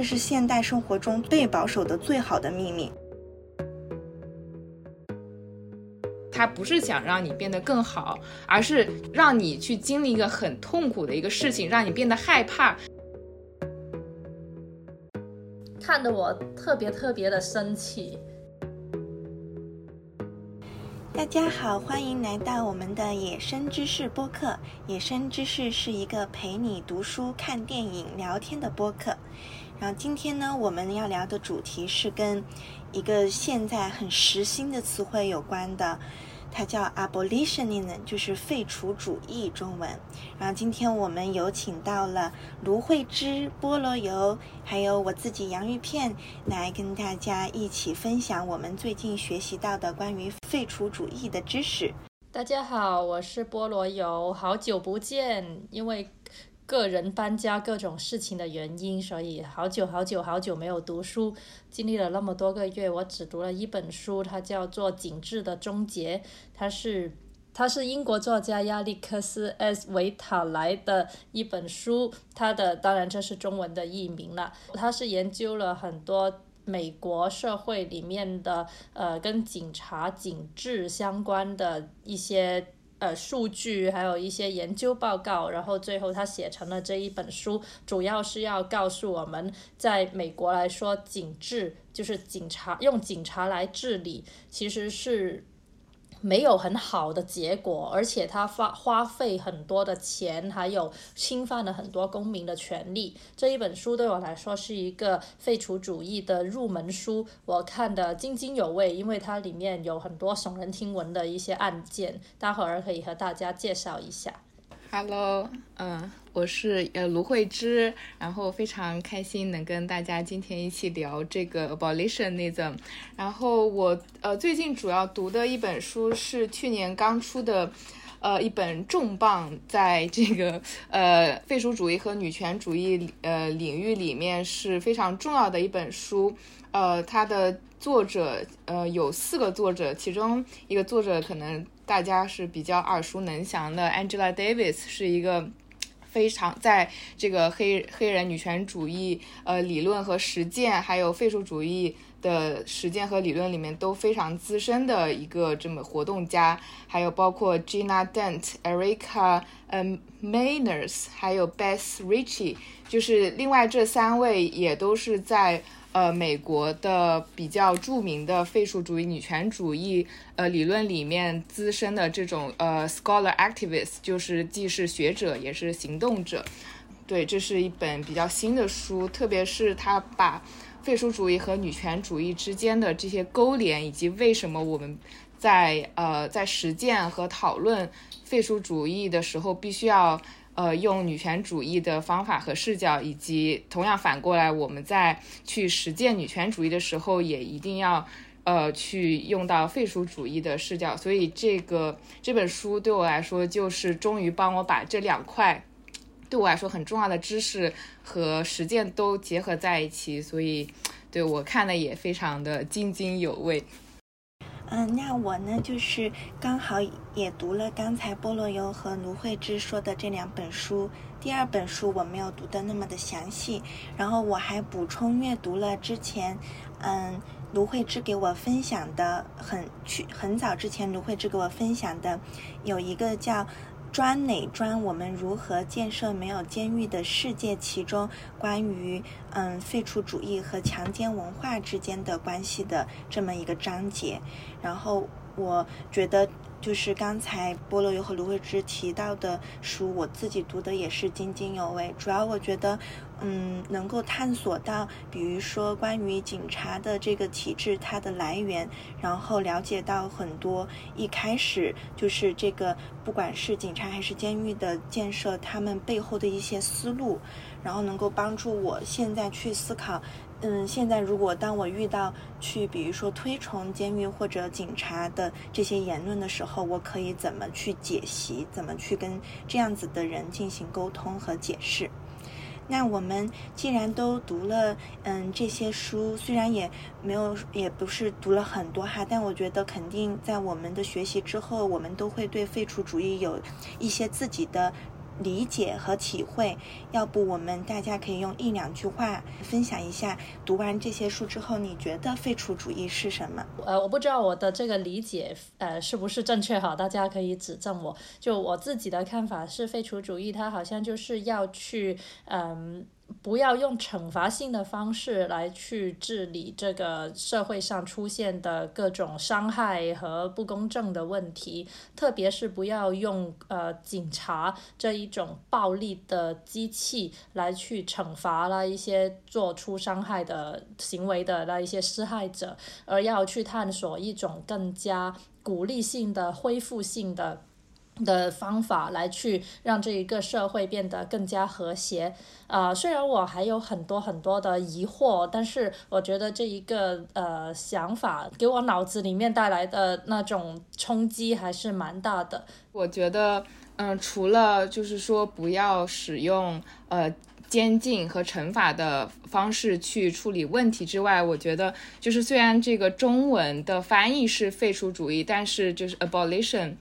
这是现代生活中被保守的最好的秘密。他不是想让你变得更好，而是让你去经历一个很痛苦的一个事情，让你变得害怕。看得我特别特别的生气。大家好，欢迎来到我们的野生知识播客。野生知识是一个陪你读书、看电影、聊天的播客。然后今天呢，我们要聊的主题是跟一个现在很时兴的词汇有关的。它叫 abolitionism，就是废除主义中文。然后今天我们有请到了芦荟汁、菠萝油，还有我自己洋芋片，来跟大家一起分享我们最近学习到的关于废除主义的知识。大家好，我是菠萝油，好久不见，因为。个人搬家各种事情的原因，所以好久好久好久没有读书，经历了那么多个月，我只读了一本书，它叫做《景致的终结》，它是它是英国作家亚历克斯 ·S· 维塔莱的一本书，它的当然这是中文的译名了，它是研究了很多美国社会里面的呃跟警察警治相关的一些。呃，数据还有一些研究报告，然后最后他写成了这一本书，主要是要告诉我们，在美国来说，警治就是警察用警察来治理，其实是。没有很好的结果，而且他花花费很多的钱，还有侵犯了很多公民的权利。这一本书对我来说是一个废除主义的入门书，我看的津津有味，因为它里面有很多耸人听闻的一些案件，待会儿可以和大家介绍一下。Hello，嗯，我是呃芦荟汁，然后非常开心能跟大家今天一起聊这个 abolitionism。然后我呃最近主要读的一本书是去年刚出的，呃一本重磅，在这个呃废除主义和女权主义呃领域里面是非常重要的一本书。呃，它的作者呃有四个作者，其中一个作者可能。大家是比较耳熟能详的，Angela Davis 是一个非常在这个黑黑人女权主义呃理论和实践，还有废除主义的实践和理论里面都非常资深的一个这么活动家，还有包括 Gina Dent、Erica 嗯 Mainers，还有 Beth Ritchie，就是另外这三位也都是在。呃，美国的比较著名的废除主义、女权主义呃理论里面资深的这种呃 scholar activist，就是既是学者也是行动者。对，这是一本比较新的书，特别是他把废除主义和女权主义之间的这些勾连，以及为什么我们在呃在实践和讨论废除主义的时候必须要。呃，用女权主义的方法和视角，以及同样反过来，我们在去实践女权主义的时候，也一定要呃去用到废除主义的视角。所以，这个这本书对我来说，就是终于帮我把这两块对我来说很重要的知识和实践都结合在一起。所以，对我看的也非常的津津有味。嗯，那我呢，就是刚好也读了刚才菠萝油和芦荟汁说的这两本书。第二本书我没有读的那么的详细，然后我还补充阅读了之前，嗯，芦荟汁给我分享的很去很早之前芦荟汁给我分享的，有一个叫。专哪专？我们如何建设没有监狱的世界？其中关于嗯废除主义和强奸文化之间的关系的这么一个章节。然后我觉得。就是刚才菠萝油和芦荟汁提到的书，我自己读的也是津津有味。主要我觉得，嗯，能够探索到，比如说关于警察的这个体制它的来源，然后了解到很多一开始就是这个不管是警察还是监狱的建设，他们背后的一些思路，然后能够帮助我现在去思考。嗯，现在如果当我遇到去，比如说推崇监狱或者警察的这些言论的时候，我可以怎么去解析？怎么去跟这样子的人进行沟通和解释？那我们既然都读了，嗯，这些书虽然也没有，也不是读了很多哈，但我觉得肯定在我们的学习之后，我们都会对废除主义有一些自己的。理解和体会。要不我们大家可以用一两句话分享一下，读完这些书之后，你觉得废除主义是什么？呃，我不知道我的这个理解呃是不是正确哈，大家可以指正我。就我自己的看法是，废除主义它好像就是要去嗯。不要用惩罚性的方式来去治理这个社会上出现的各种伤害和不公正的问题，特别是不要用呃警察这一种暴力的机器来去惩罚了一些做出伤害的行为的那一些施害者，而要去探索一种更加鼓励性的恢复性的。的方法来去让这一个社会变得更加和谐，啊，虽然我还有很多很多的疑惑，但是我觉得这一个呃想法给我脑子里面带来的那种冲击还是蛮大的。我觉得，嗯，除了就是说不要使用呃监禁和惩罚的方式去处理问题之外，我觉得就是虽然这个中文的翻译是废除主义，但是就是 abolition。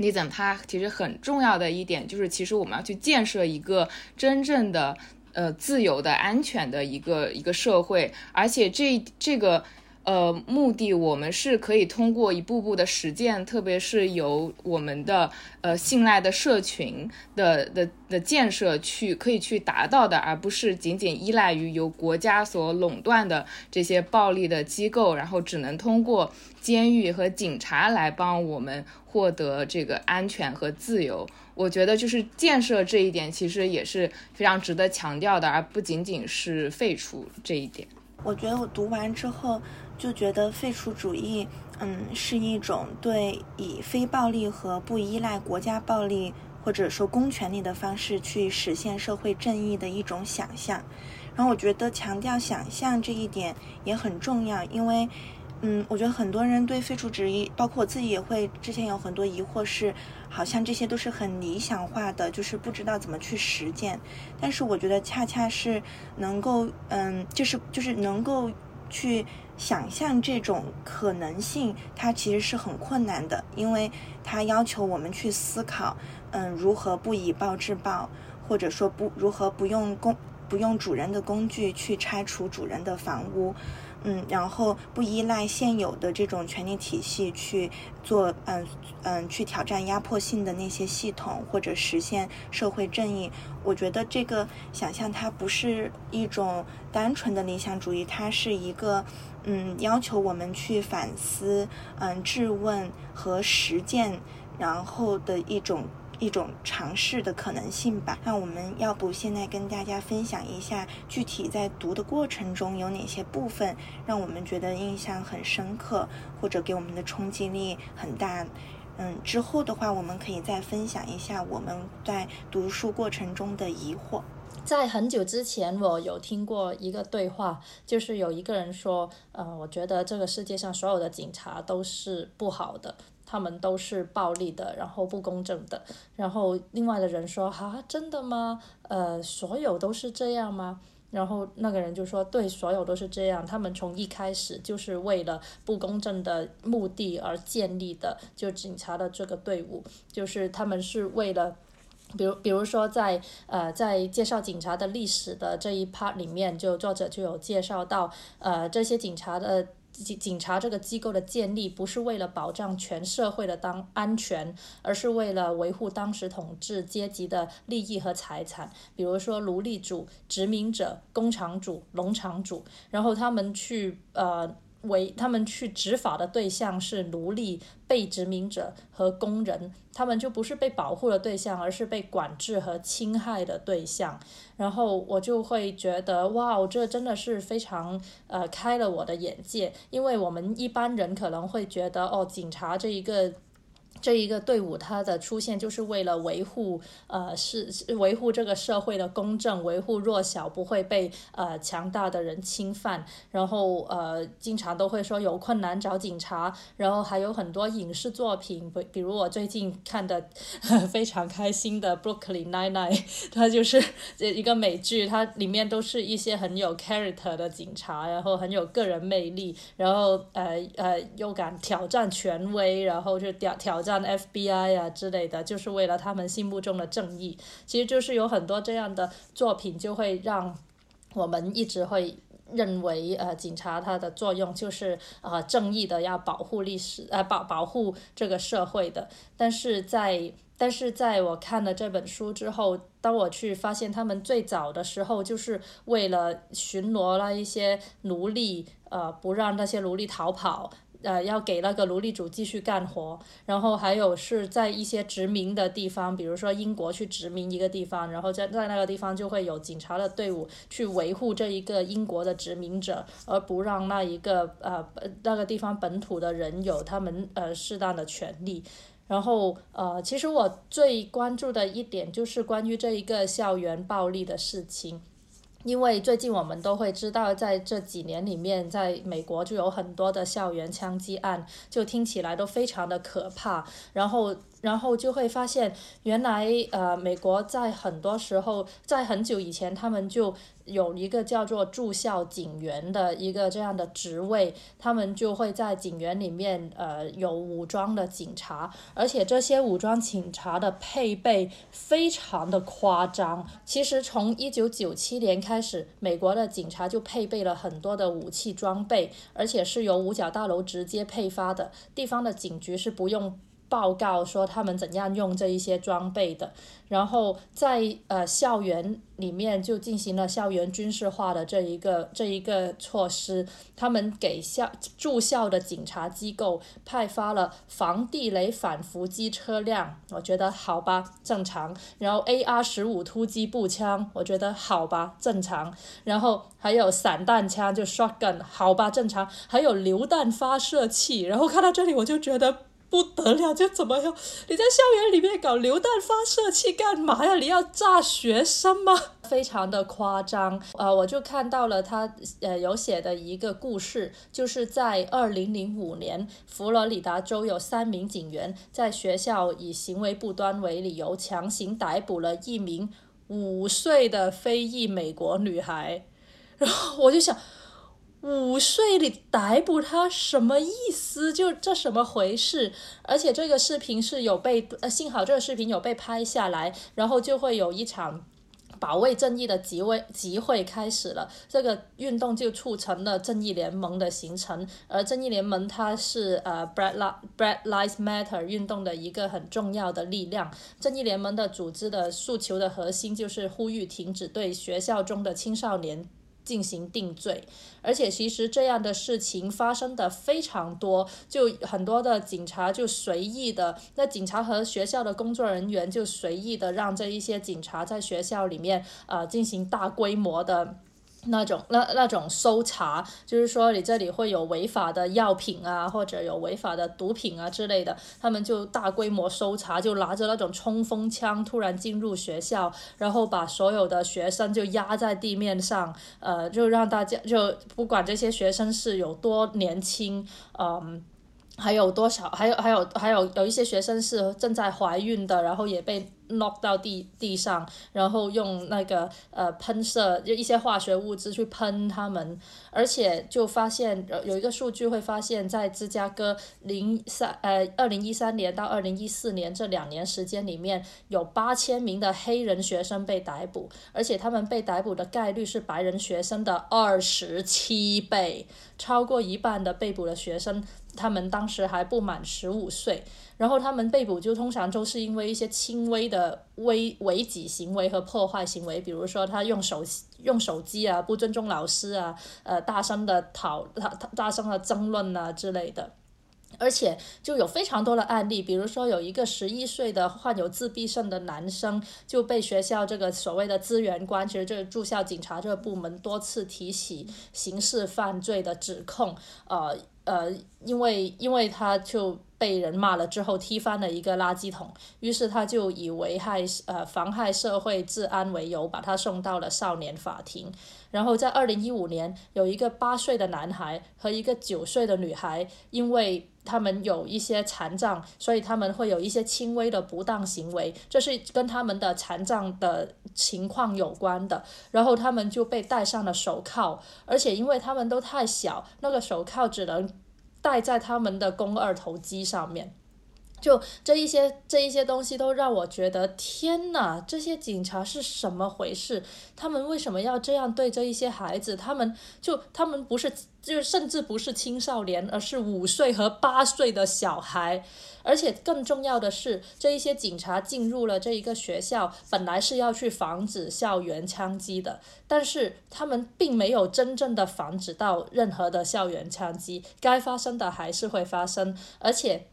你怎它其实很重要的一点就是，其实我们要去建设一个真正的呃自由的、安全的一个一个社会，而且这这个。呃，目的我们是可以通过一步步的实践，特别是由我们的呃信赖的社群的的的建设去可以去达到的，而不是仅仅依赖于由国家所垄断的这些暴力的机构，然后只能通过监狱和警察来帮我们获得这个安全和自由。我觉得就是建设这一点其实也是非常值得强调的，而不仅仅是废除这一点。我觉得我读完之后。就觉得废除主义，嗯，是一种对以非暴力和不依赖国家暴力或者说公权力的方式去实现社会正义的一种想象。然后我觉得强调想象这一点也很重要，因为，嗯，我觉得很多人对废除主义，包括我自己也会之前有很多疑惑，是好像这些都是很理想化的，就是不知道怎么去实践。但是我觉得恰恰是能够，嗯，就是就是能够去。想象这种可能性，它其实是很困难的，因为它要求我们去思考，嗯，如何不以暴制暴，或者说不如何不用攻不用主人的工具去拆除主人的房屋。嗯，然后不依赖现有的这种权力体系去做，嗯嗯，去挑战压迫性的那些系统，或者实现社会正义。我觉得这个想象它不是一种单纯的理想主义，它是一个，嗯，要求我们去反思、嗯，质问和实践，然后的一种。一种尝试的可能性吧。那我们要不现在跟大家分享一下，具体在读的过程中有哪些部分让我们觉得印象很深刻，或者给我们的冲击力很大。嗯，之后的话，我们可以再分享一下我们在读书过程中的疑惑。在很久之前，我有听过一个对话，就是有一个人说：“呃，我觉得这个世界上所有的警察都是不好的。”他们都是暴力的，然后不公正的。然后另外的人说：“哈，真的吗？呃，所有都是这样吗？”然后那个人就说：“对，所有都是这样。他们从一开始就是为了不公正的目的而建立的，就警察的这个队伍，就是他们是为了，比如，比如说在呃，在介绍警察的历史的这一 part 里面，就作者就有介绍到，呃，这些警察的。”警警察这个机构的建立不是为了保障全社会的当安全，而是为了维护当时统治阶级的利益和财产，比如说奴隶主、殖民者、工厂主、农场主，然后他们去呃。为他们去执法的对象是奴隶、被殖民者和工人，他们就不是被保护的对象，而是被管制和侵害的对象。然后我就会觉得，哇，这真的是非常呃开了我的眼界，因为我们一般人可能会觉得，哦，警察这一个。这一个队伍，它的出现就是为了维护，呃，是维护这个社会的公正，维护弱小不会被呃强大的人侵犯。然后呃，经常都会说有困难找警察。然后还有很多影视作品，比比如我最近看的 非常开心的《Brooklyn Nine-Nine》，它就是 一个美剧，它里面都是一些很有 character 的警察，然后很有个人魅力，然后呃呃又敢挑战权威，然后就挑挑战。战 FBI 啊之类的，就是为了他们心目中的正义。其实就是有很多这样的作品，就会让我们一直会。认为呃，警察它的作用就是呃，正义的要保护历史呃保保护这个社会的，但是在但是在我看了这本书之后，当我去发现他们最早的时候就是为了巡逻那一些奴隶，呃，不让那些奴隶逃跑。呃，要给那个奴隶主继续干活，然后还有是在一些殖民的地方，比如说英国去殖民一个地方，然后在在那个地方就会有警察的队伍去维护这一个英国的殖民者，而不让那一个呃那个地方本土的人有他们呃适当的权利。然后呃，其实我最关注的一点就是关于这一个校园暴力的事情。因为最近我们都会知道，在这几年里面，在美国就有很多的校园枪击案，就听起来都非常的可怕。然后。然后就会发现，原来呃，美国在很多时候，在很久以前，他们就有一个叫做驻校警员的一个这样的职位，他们就会在警员里面呃有武装的警察，而且这些武装警察的配备非常的夸张。其实从一九九七年开始，美国的警察就配备了很多的武器装备，而且是由五角大楼直接配发的，地方的警局是不用。报告说他们怎样用这一些装备的，然后在呃校园里面就进行了校园军事化的这一个这一个措施，他们给校住校的警察机构派发了防地雷反伏击车辆，我觉得好吧，正常。然后 AR 十五突击步枪，我觉得好吧，正常。然后还有散弹枪，就 shotgun，好吧，正常。还有榴弹发射器，然后看到这里我就觉得。不得了，就怎么样？你在校园里面搞榴弹发射器干嘛呀？你要炸学生吗？非常的夸张。呃，我就看到了他呃有写的一个故事，就是在二零零五年，佛罗里达州有三名警员在学校以行为不端为理由，强行逮捕了一名五岁的非裔美国女孩。然后我就想。五岁你逮捕他什么意思？就这什么回事？而且这个视频是有被呃，幸好这个视频有被拍下来，然后就会有一场保卫正义的集会集会开始了。这个运动就促成了正义联盟的形成，而正义联盟它是呃 Black Black Lives Matter 运动的一个很重要的力量。正义联盟的组织的诉求的核心就是呼吁停止对学校中的青少年。进行定罪，而且其实这样的事情发生的非常多，就很多的警察就随意的，那警察和学校的工作人员就随意的让这一些警察在学校里面呃进行大规模的。那种那那种搜查，就是说你这里会有违法的药品啊，或者有违法的毒品啊之类的，他们就大规模搜查，就拿着那种冲锋枪突然进入学校，然后把所有的学生就压在地面上，呃，就让大家就不管这些学生是有多年轻，嗯。还有多少？还有还有还有有一些学生是正在怀孕的，然后也被 knock 到地地上，然后用那个呃喷射就一些化学物质去喷他们，而且就发现有一个数据会发现，在芝加哥零三呃二零一三年到二零一四年这两年时间里面，有八千名的黑人学生被逮捕，而且他们被逮捕的概率是白人学生的二十七倍，超过一半的被捕的学生。他们当时还不满十五岁，然后他们被捕就通常都是因为一些轻微的危违纪行为和破坏行为，比如说他用手用手机啊，不尊重老师啊，呃，大声的讨他大声的争论啊之类的。而且就有非常多的案例，比如说有一个十一岁的患有自闭症的男生就被学校这个所谓的资源官，其实这个住校警察这个部门多次提起刑事犯罪的指控，呃。呃，因为因为他就被人骂了之后踢翻了一个垃圾桶，于是他就以危害呃妨害社会治安为由，把他送到了少年法庭。然后在二零一五年，有一个八岁的男孩和一个九岁的女孩，因为他们有一些残障，所以他们会有一些轻微的不当行为，这是跟他们的残障的情况有关的。然后他们就被戴上了手铐，而且因为他们都太小，那个手铐只能戴在他们的肱二头肌上面。就这一些这一些东西都让我觉得天哪，这些警察是什么回事？他们为什么要这样对这一些孩子？他们就他们不是就是甚至不是青少年，而是五岁和八岁的小孩。而且更重要的是，这一些警察进入了这一个学校，本来是要去防止校园枪击的，但是他们并没有真正的防止到任何的校园枪击，该发生的还是会发生，而且。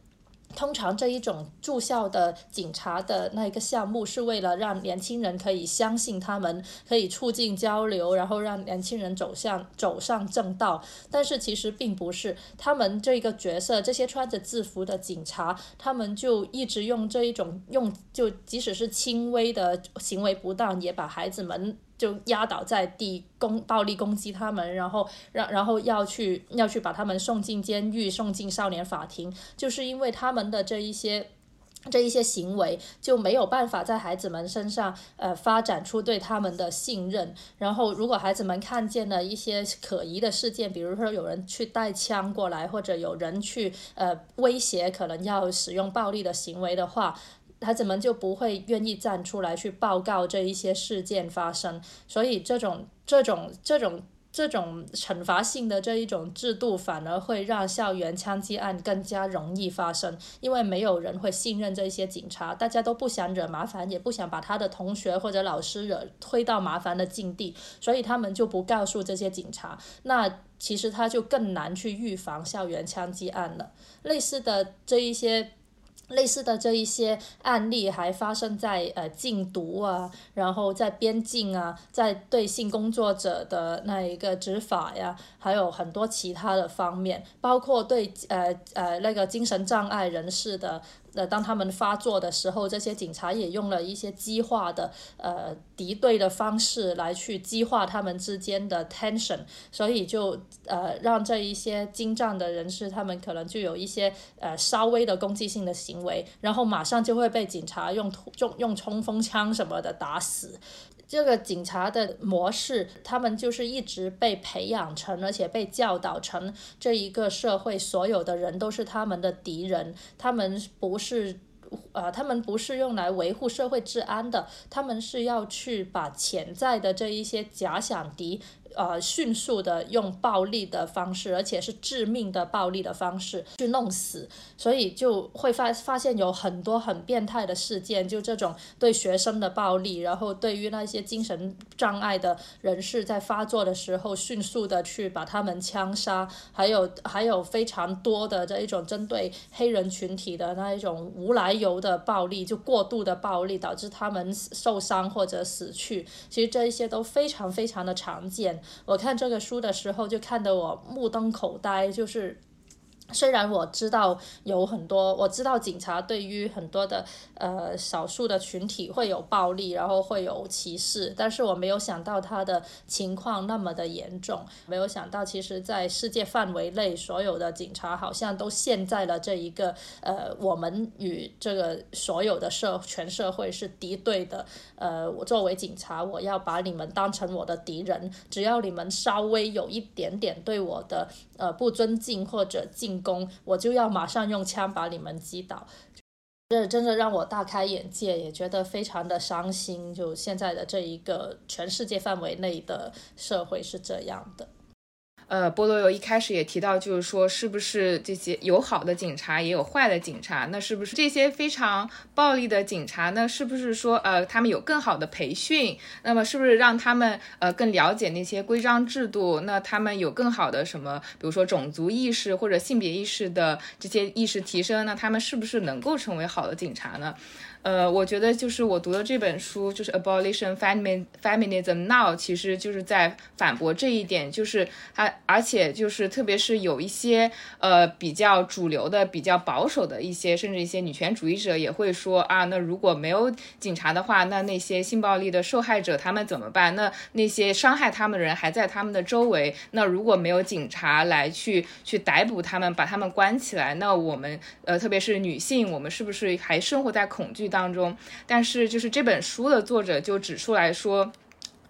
通常这一种住校的警察的那一个项目是为了让年轻人可以相信他们，可以促进交流，然后让年轻人走向走上正道。但是其实并不是，他们这个角色，这些穿着制服的警察，他们就一直用这一种用，就即使是轻微的行为不当，也把孩子们。就压倒在地，攻暴力攻击他们，然后让然后要去要去把他们送进监狱，送进少年法庭，就是因为他们的这一些这一些行为就没有办法在孩子们身上呃发展出对他们的信任。然后如果孩子们看见了一些可疑的事件，比如说有人去带枪过来，或者有人去呃威胁可能要使用暴力的行为的话。孩子们就不会愿意站出来去报告这一些事件发生，所以这种这种这种这种惩罚性的这一种制度，反而会让校园枪击案更加容易发生，因为没有人会信任这些警察，大家都不想惹麻烦，也不想把他的同学或者老师惹推到麻烦的境地，所以他们就不告诉这些警察，那其实他就更难去预防校园枪击案了。类似的这一些。类似的这一些案例还发生在呃禁毒啊，然后在边境啊，在对性工作者的那一个执法呀，还有很多其他的方面，包括对呃呃那个精神障碍人士的。呃，当他们发作的时候，这些警察也用了一些激化的呃敌对的方式来去激化他们之间的 tension，所以就呃让这一些精湛的人士，他们可能就有一些呃稍微的攻击性的行为，然后马上就会被警察用用用冲锋枪什么的打死。这个警察的模式，他们就是一直被培养成，而且被教导成这一个社会所有的人都是他们的敌人，他们不是，呃，他们不是用来维护社会治安的，他们是要去把潜在的这一些假想敌。呃，迅速的用暴力的方式，而且是致命的暴力的方式去弄死，所以就会发发现有很多很变态的事件，就这种对学生的暴力，然后对于那些精神障碍的人士在发作的时候，迅速的去把他们枪杀，还有还有非常多的这一种针对黑人群体的那一种无来由的暴力，就过度的暴力导致他们受伤或者死去，其实这一些都非常非常的常见。我看这个书的时候，就看得我目瞪口呆，就是。虽然我知道有很多，我知道警察对于很多的呃少数的群体会有暴力，然后会有歧视，但是我没有想到他的情况那么的严重，没有想到其实在世界范围内，所有的警察好像都陷在了这一个呃我们与这个所有的社全社会是敌对的，呃我作为警察，我要把你们当成我的敌人，只要你们稍微有一点点对我的呃不尊敬或者进。攻我就要马上用枪把你们击倒，这真的让我大开眼界，也觉得非常的伤心。就现在的这一个全世界范围内的社会是这样的。呃，菠萝油一开始也提到，就是说，是不是这些有好的警察，也有坏的警察？那是不是这些非常暴力的警察呢？是不是说，呃，他们有更好的培训？那么是不是让他们呃更了解那些规章制度？那他们有更好的什么，比如说种族意识或者性别意识的这些意识提升？那他们是不是能够成为好的警察呢？呃，我觉得就是我读的这本书，就是《Abolition Feminism Now》，其实就是在反驳这一点，就是它，而且就是特别是有一些呃比较主流的、比较保守的一些，甚至一些女权主义者也会说啊，那如果没有警察的话，那那些性暴力的受害者他们怎么办？那那些伤害他们的人还在他们的周围，那如果没有警察来去去逮捕他们，把他们关起来，那我们呃，特别是女性，我们是不是还生活在恐惧？当当中，但是就是这本书的作者就指出来说，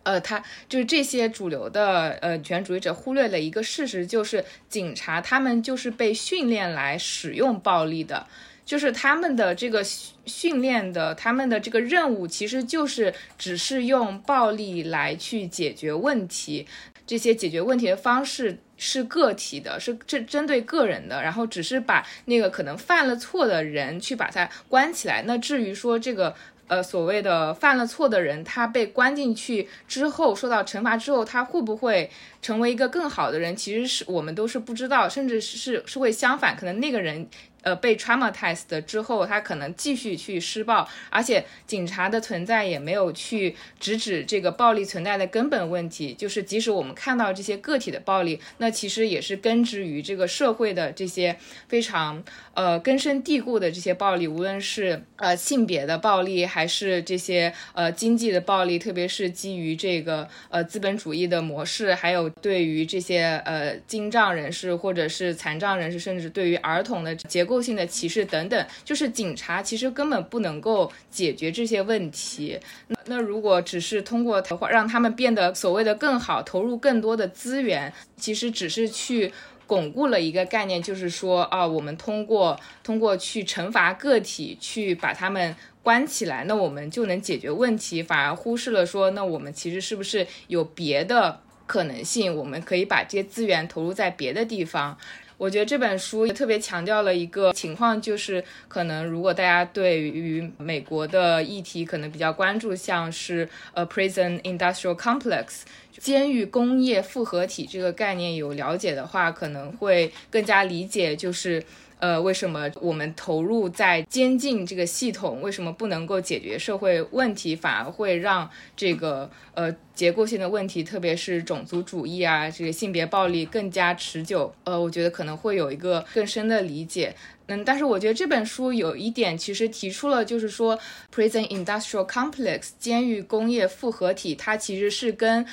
呃，他就是这些主流的呃权主义者忽略了一个事实，就是警察他们就是被训练来使用暴力的。就是他们的这个训练的，他们的这个任务其实就是只是用暴力来去解决问题。这些解决问题的方式是个体的，是针针对个人的，然后只是把那个可能犯了错的人去把他关起来。那至于说这个。呃，所谓的犯了错的人，他被关进去之后受到惩罚之后，他会不会成为一个更好的人？其实是我们都是不知道，甚至是是会相反，可能那个人。呃，被 traumatized 之后，他可能继续去施暴，而且警察的存在也没有去直指这个暴力存在的根本问题。就是即使我们看到这些个体的暴力，那其实也是根植于这个社会的这些非常呃根深蒂固的这些暴力，无论是呃性别的暴力，还是这些呃经济的暴力，特别是基于这个呃资本主义的模式，还有对于这些呃精障人士或者是残障人士，甚至对于儿童的结结构。性的歧视等等，就是警察其实根本不能够解决这些问题。那那如果只是通过的话，让他们变得所谓的更好，投入更多的资源，其实只是去巩固了一个概念，就是说啊，我们通过通过去惩罚个体，去把他们关起来，那我们就能解决问题，反而忽视了说，那我们其实是不是有别的可能性？我们可以把这些资源投入在别的地方。我觉得这本书特别强调了一个情况，就是可能如果大家对于美国的议题可能比较关注，像是呃 prison industrial complex 监狱工业复合体这个概念有了解的话，可能会更加理解，就是。呃，为什么我们投入在监禁这个系统，为什么不能够解决社会问题，反而会让这个呃结构性的问题，特别是种族主义啊，这个性别暴力更加持久？呃，我觉得可能会有一个更深的理解。嗯，但是我觉得这本书有一点其实提出了，就是说 prison industrial complex 监狱工业复合体，它其实是跟。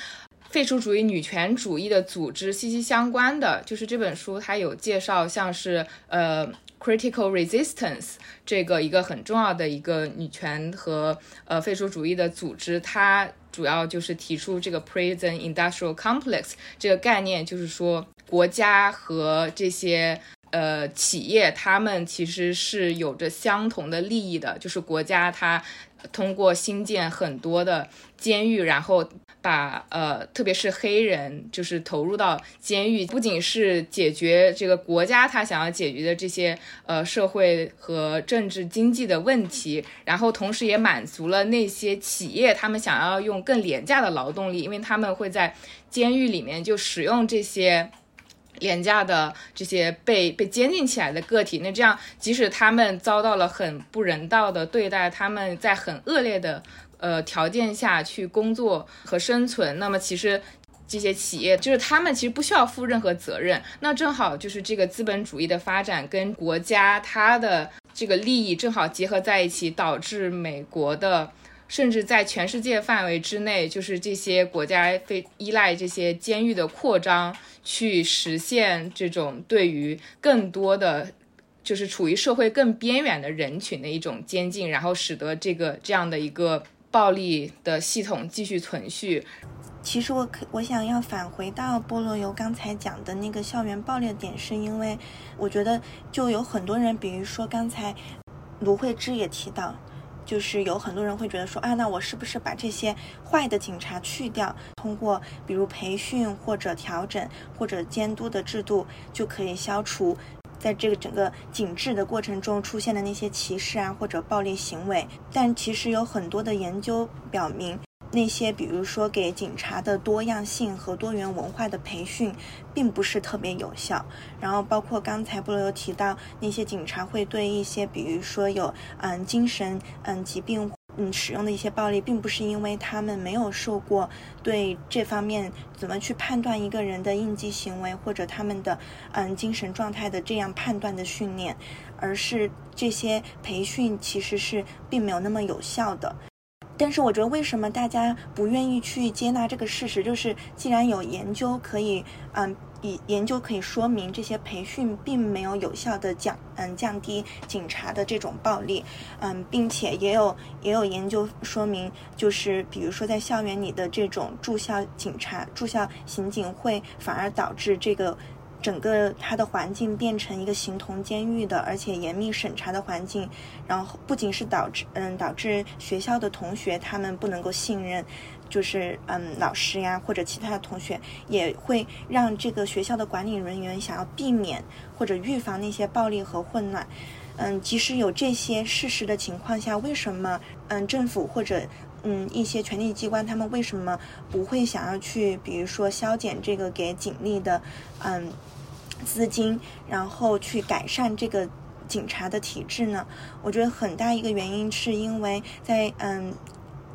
废除主义、女权主义的组织息息相关的，就是这本书它有介绍，像是呃 Critical Resistance 这个一个很重要的一个女权和呃废除主义的组织，它主要就是提出这个 Prison Industrial Complex 这个概念，就是说国家和这些呃企业，他们其实是有着相同的利益的，就是国家它通过新建很多的监狱，然后。把呃，特别是黑人，就是投入到监狱，不仅是解决这个国家他想要解决的这些呃社会和政治经济的问题，然后同时也满足了那些企业他们想要用更廉价的劳动力，因为他们会在监狱里面就使用这些廉价的这些被被监禁起来的个体，那这样即使他们遭到了很不人道的对待，他们在很恶劣的。呃，条件下去工作和生存，那么其实这些企业就是他们其实不需要负任何责任。那正好就是这个资本主义的发展跟国家它的这个利益正好结合在一起，导致美国的甚至在全世界范围之内，就是这些国家非依赖这些监狱的扩张，去实现这种对于更多的就是处于社会更边缘的人群的一种监禁，然后使得这个这样的一个。暴力的系统继续存续。其实我可我想要返回到菠萝油刚才讲的那个校园暴力的点，是因为我觉得就有很多人，比如说刚才卢慧芝也提到，就是有很多人会觉得说啊，那我是不是把这些坏的警察去掉，通过比如培训或者调整或者监督的制度就可以消除。在这个整个紧致的过程中出现的那些歧视啊或者暴力行为，但其实有很多的研究表明，那些比如说给警察的多样性和多元文化的培训，并不是特别有效。然后包括刚才布罗有提到，那些警察会对一些比如说有嗯精神嗯疾病。嗯，使用的一些暴力，并不是因为他们没有受过对这方面怎么去判断一个人的应激行为或者他们的嗯精神状态的这样判断的训练，而是这些培训其实是并没有那么有效的。但是我觉得，为什么大家不愿意去接纳这个事实？就是既然有研究可以，嗯，以研究可以说明这些培训并没有有效的降，嗯，降低警察的这种暴力，嗯，并且也有也有研究说明，就是比如说在校园里的这种住校警察、住校刑警会反而导致这个。整个它的环境变成一个形同监狱的，而且严密审查的环境，然后不仅是导致嗯导致学校的同学他们不能够信任，就是嗯老师呀或者其他的同学，也会让这个学校的管理人员想要避免或者预防那些暴力和混乱。嗯，即使有这些事实的情况下，为什么嗯政府或者嗯一些权力机关他们为什么不会想要去，比如说削减这个给警力的嗯资金，然后去改善这个警察的体制呢？我觉得很大一个原因是因为在嗯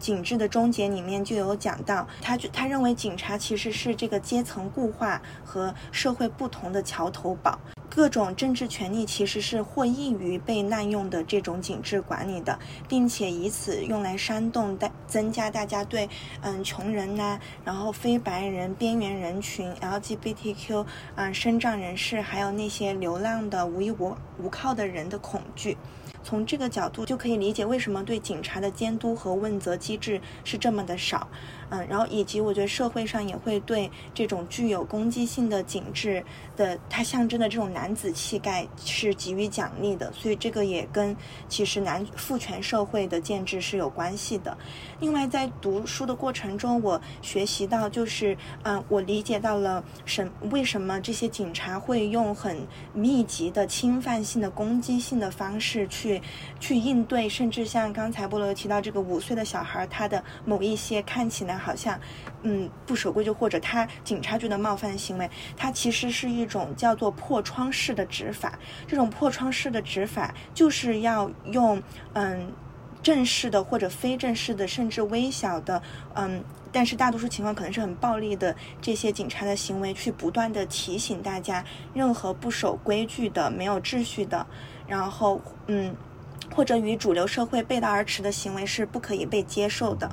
警制的终结里面就有讲到，他就他认为警察其实是这个阶层固化和社会不同的桥头堡。各种政治权利其实是获益于被滥用的这种警制管理的，并且以此用来煽动大增加大家对嗯穷人呐，然后非白人、边缘人群、LGBTQ 嗯身障人士，还有那些流浪的无依无无靠的人的恐惧。从这个角度就可以理解为什么对警察的监督和问责机制是这么的少。嗯，然后以及我觉得社会上也会对这种具有攻击性的警制的它象征的这种男子气概是给予奖励的，所以这个也跟其实男父权社会的建制是有关系的。另外，在读书的过程中，我学习到就是，嗯，我理解到了什为什么这些警察会用很密集的侵犯性的攻击性的方式去去应对，甚至像刚才波罗提到这个五岁的小孩，他的某一些看起来。好像，嗯，不守规矩或者他警察局的冒犯行为，它其实是一种叫做破窗式的执法。这种破窗式的执法，就是要用嗯正式的或者非正式的，甚至微小的，嗯，但是大多数情况可能是很暴力的这些警察的行为，去不断的提醒大家，任何不守规矩的、没有秩序的，然后嗯，或者与主流社会背道而驰的行为是不可以被接受的。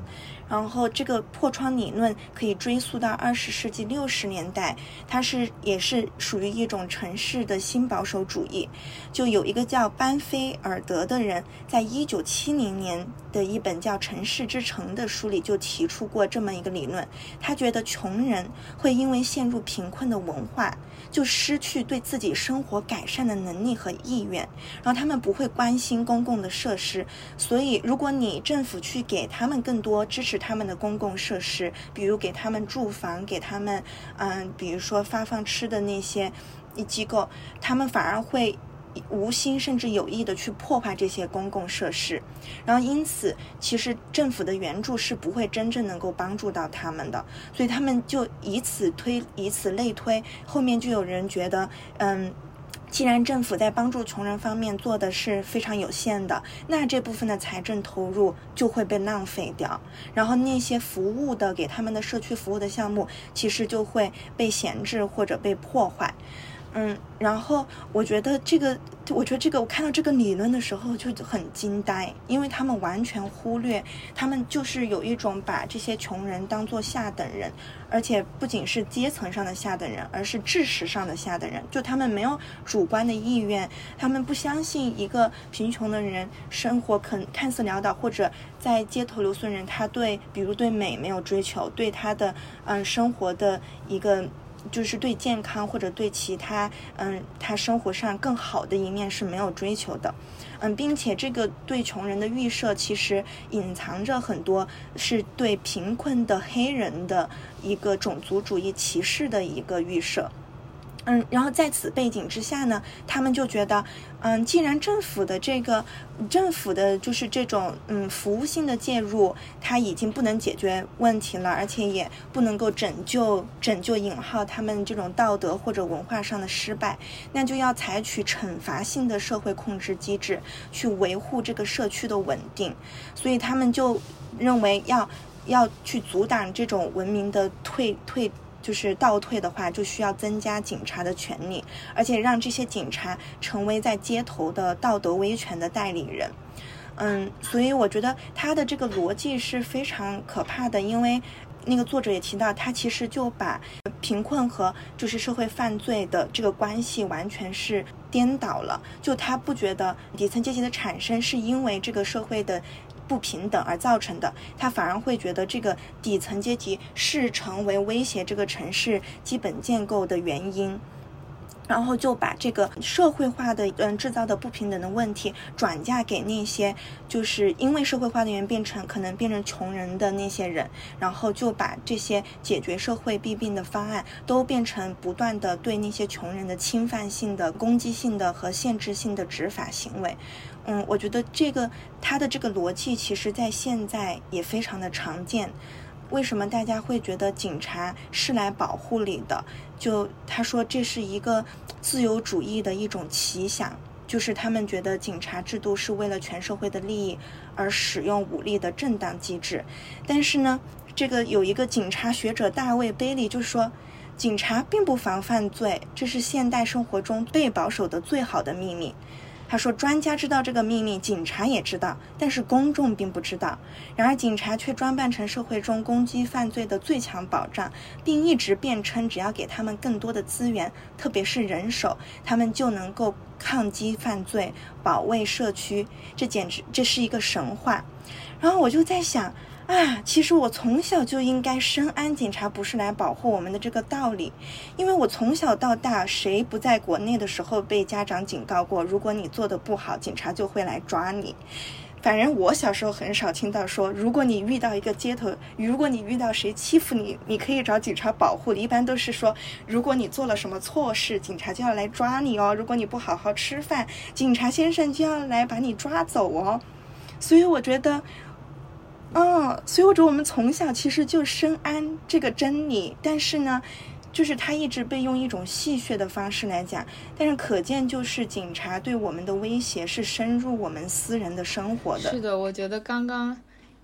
然后这个破窗理论可以追溯到二十世纪六十年代，它是也是属于一种城市的新保守主义。就有一个叫班菲尔德的人，在一九七零年的一本叫《城市之城》的书里就提出过这么一个理论。他觉得穷人会因为陷入贫困的文化，就失去对自己生活改善的能力和意愿，然后他们不会关心公共的设施。所以，如果你政府去给他们更多支持，他们的公共设施，比如给他们住房，给他们，嗯，比如说发放吃的那些机构，他们反而会无心甚至有意的去破坏这些公共设施，然后因此，其实政府的援助是不会真正能够帮助到他们的，所以他们就以此推，以此类推，后面就有人觉得，嗯。既然政府在帮助穷人方面做的是非常有限的，那这部分的财政投入就会被浪费掉，然后那些服务的给他们的社区服务的项目，其实就会被闲置或者被破坏。嗯，然后我觉得这个，我觉得这个，我看到这个理论的时候就很惊呆，因为他们完全忽略，他们就是有一种把这些穷人当做下等人，而且不仅是阶层上的下等人，而是知识上的下等人。就他们没有主观的意愿，他们不相信一个贫穷的人生活肯看似潦倒，或者在街头留宿人，他对比如对美没有追求，对他的嗯生活的一个。就是对健康或者对其他，嗯，他生活上更好的一面是没有追求的，嗯，并且这个对穷人的预设其实隐藏着很多是对贫困的黑人的一个种族主义歧视的一个预设。嗯，然后在此背景之下呢，他们就觉得，嗯，既然政府的这个政府的就是这种嗯服务性的介入，它已经不能解决问题了，而且也不能够拯救拯救引号他们这种道德或者文化上的失败，那就要采取惩罚性的社会控制机制去维护这个社区的稳定，所以他们就认为要要去阻挡这种文明的退退。就是倒退的话，就需要增加警察的权利，而且让这些警察成为在街头的道德威权的代理人。嗯，所以我觉得他的这个逻辑是非常可怕的，因为那个作者也提到，他其实就把贫困和就是社会犯罪的这个关系完全是颠倒了。就他不觉得底层阶级的产生是因为这个社会的。不平等而造成的，他反而会觉得这个底层阶级是成为威胁这个城市基本建构的原因。然后就把这个社会化的嗯制造的不平等的问题转嫁给那些就是因为社会化的原因变成可能变成穷人的那些人，然后就把这些解决社会弊病的方案都变成不断的对那些穷人的侵犯性的、攻击性的和限制性的执法行为。嗯，我觉得这个他的这个逻辑其实在现在也非常的常见。为什么大家会觉得警察是来保护你的？就他说这是一个自由主义的一种奇想，就是他们觉得警察制度是为了全社会的利益而使用武力的正当机制。但是呢，这个有一个警察学者大卫·贝利就说，警察并不防犯罪，这是现代生活中最保守的最好的秘密。他说：“专家知道这个秘密，警察也知道，但是公众并不知道。然而，警察却装扮成社会中攻击犯罪的最强保障，并一直辩称，只要给他们更多的资源，特别是人手，他们就能够抗击犯罪，保卫社区。这简直这是一个神话。”然后我就在想。啊，其实我从小就应该深谙警察不是来保护我们的这个道理，因为我从小到大，谁不在国内的时候被家长警告过，如果你做的不好，警察就会来抓你。反正我小时候很少听到说，如果你遇到一个街头，如果你遇到谁欺负你，你可以找警察保护。一般都是说，如果你做了什么错事，警察就要来抓你哦。如果你不好好吃饭，警察先生就要来把你抓走哦。所以我觉得。嗯，所以我觉得我们从小其实就深谙这个真理，但是呢，就是他一直被用一种戏谑的方式来讲，但是可见就是警察对我们的威胁是深入我们私人的生活的。是的，我觉得刚刚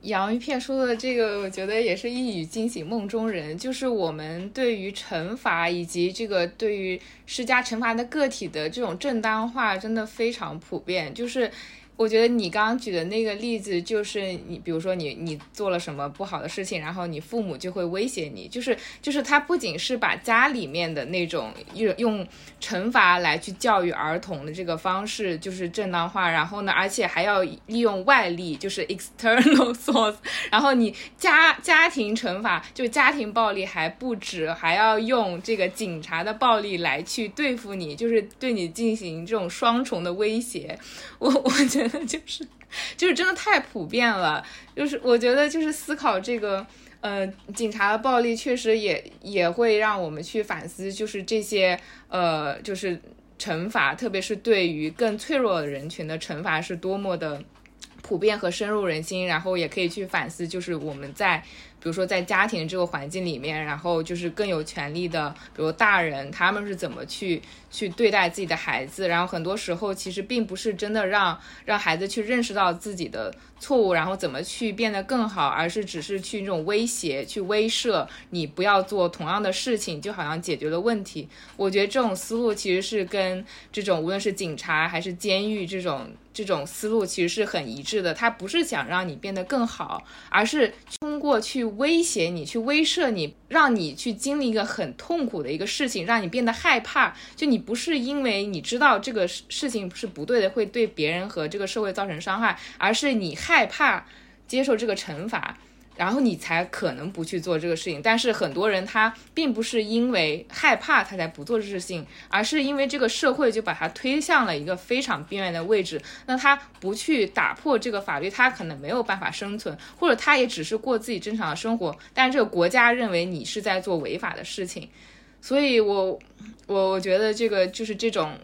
杨玉片说的这个，我觉得也是一语惊醒梦中人，就是我们对于惩罚以及这个对于施加惩罚的个体的这种正当化，真的非常普遍，就是。我觉得你刚刚举的那个例子，就是你，比如说你你做了什么不好的事情，然后你父母就会威胁你，就是就是他不仅是把家里面的那种用用惩罚来去教育儿童的这个方式就是正当化，然后呢，而且还要利用外力，就是 external source，然后你家家庭惩罚就家庭暴力还不止，还要用这个警察的暴力来去对付你，就是对你进行这种双重的威胁，我我觉。就是，就是真的太普遍了。就是我觉得，就是思考这个，呃，警察的暴力确实也也会让我们去反思，就是这些，呃，就是惩罚，特别是对于更脆弱的人群的惩罚是多么的普遍和深入人心。然后也可以去反思，就是我们在。比如说，在家庭这个环境里面，然后就是更有权利的，比如大人，他们是怎么去去对待自己的孩子？然后很多时候，其实并不是真的让让孩子去认识到自己的错误，然后怎么去变得更好，而是只是去那种威胁、去威慑你不要做同样的事情，就好像解决了问题。我觉得这种思路其实是跟这种无论是警察还是监狱这种这种思路其实是很一致的。他不是想让你变得更好，而是通过去。威胁你，去威慑你，让你去经历一个很痛苦的一个事情，让你变得害怕。就你不是因为你知道这个事情是不对的，会对别人和这个社会造成伤害，而是你害怕接受这个惩罚。然后你才可能不去做这个事情，但是很多人他并不是因为害怕他才不做这事情，而是因为这个社会就把他推向了一个非常边缘的位置。那他不去打破这个法律，他可能没有办法生存，或者他也只是过自己正常的生活。但是这个国家认为你是在做违法的事情，所以我我我觉得这个就是这种，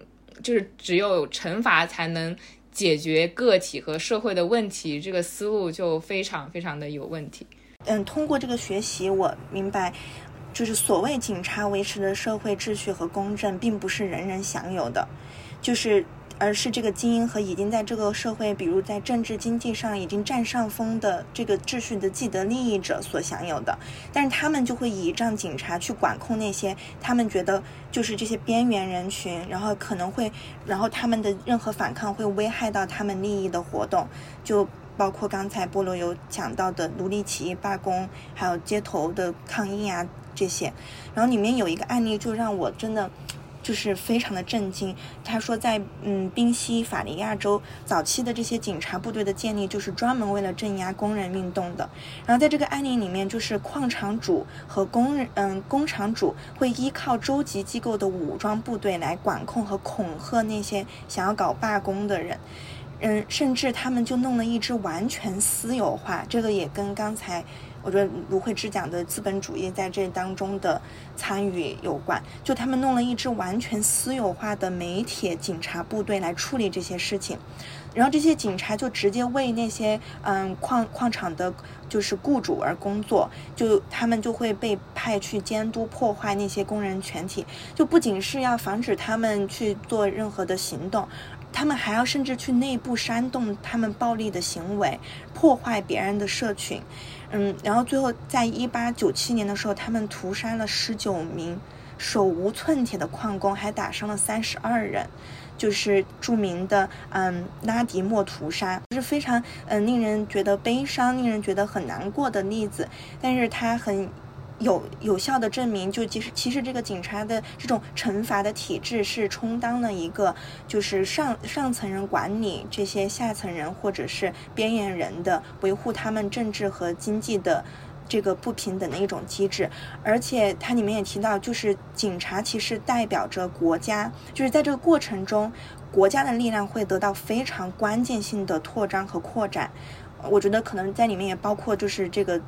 就是只有惩罚才能。解决个体和社会的问题，这个思路就非常非常的有问题。嗯，通过这个学习，我明白，就是所谓警察维持的社会秩序和公正，并不是人人享有的，就是。而是这个精英和已经在这个社会，比如在政治经济上已经占上风的这个秩序的既得利益者所享有的，但是他们就会倚仗警察去管控那些他们觉得就是这些边缘人群，然后可能会，然后他们的任何反抗会危害到他们利益的活动，就包括刚才菠萝有讲到的奴隶起义罢工，还有街头的抗议啊这些，然后里面有一个案例就让我真的。就是非常的震惊。他说，在嗯宾夕法尼亚州早期的这些警察部队的建立，就是专门为了镇压工人运动的。然后在这个案例里面，就是矿场主和工人，嗯，工厂主会依靠州级机构的武装部队来管控和恐吓那些想要搞罢工的人。嗯，甚至他们就弄了一支完全私有化，这个也跟刚才。我觉得卢慧芝讲的资本主义在这当中的参与有关，就他们弄了一支完全私有化的媒体警察部队来处理这些事情，然后这些警察就直接为那些嗯矿矿场的，就是雇主而工作，就他们就会被派去监督破坏那些工人全体，就不仅是要防止他们去做任何的行动。他们还要甚至去内部煽动他们暴力的行为，破坏别人的社群，嗯，然后最后在一八九七年的时候，他们屠杀了十九名手无寸铁的矿工，还打伤了三十二人，就是著名的嗯拉迪莫屠杀，是非常嗯令人觉得悲伤、令人觉得很难过的例子，但是他很。有有效的证明，就其实其实这个警察的这种惩罚的体制是充当了一个就是上上层人管理这些下层人或者是边缘人的维护他们政治和经济的这个不平等的一种机制，而且它里面也提到，就是警察其实代表着国家，就是在这个过程中，国家的力量会得到非常关键性的扩张和扩展。我觉得可能在里面也包括就是这个。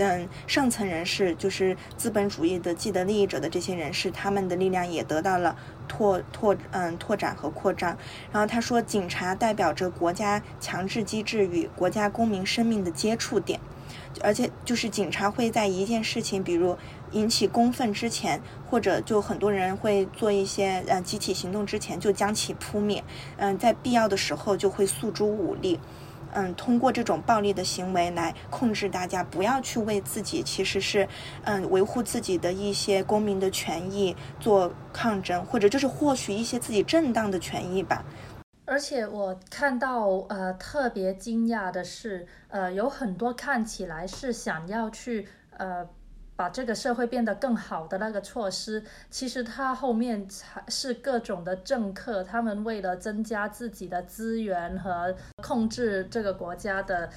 嗯，上层人士就是资本主义的既得利益者的这些人士，他们的力量也得到了拓拓嗯拓展和扩张。然后他说，警察代表着国家强制机制与国家公民生命的接触点，而且就是警察会在一件事情，比如引起公愤之前，或者就很多人会做一些呃集体行动之前，就将其扑灭。嗯，在必要的时候就会诉诸武力。嗯，通过这种暴力的行为来控制大家，不要去为自己其实是，嗯，维护自己的一些公民的权益做抗争，或者就是获取一些自己正当的权益吧。而且我看到，呃，特别惊讶的是，呃，有很多看起来是想要去，呃。把这个社会变得更好的那个措施，其实它后面才是各种的政客，他们为了增加自己的资源和控制这个国家的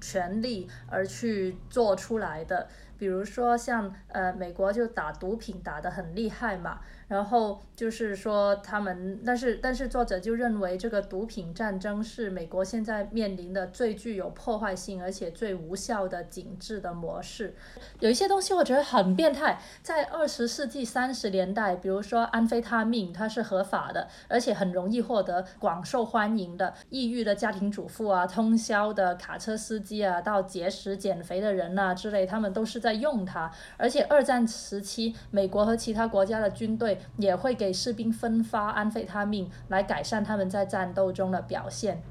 权利而去做出来的。比如说像呃美国就打毒品打得很厉害嘛。然后就是说，他们，但是但是作者就认为这个毒品战争是美国现在面临的最具有破坏性而且最无效的警治的模式。有一些东西我觉得很变态，在二十世纪三十年代，比如说安非他命，它是合法的，而且很容易获得，广受欢迎的。抑郁的家庭主妇啊，通宵的卡车司机啊，到节食减肥的人呐之类，他们都是在用它。而且二战时期，美国和其他国家的军队。也会给士兵分发安非他命来改善他们在战斗中的表现，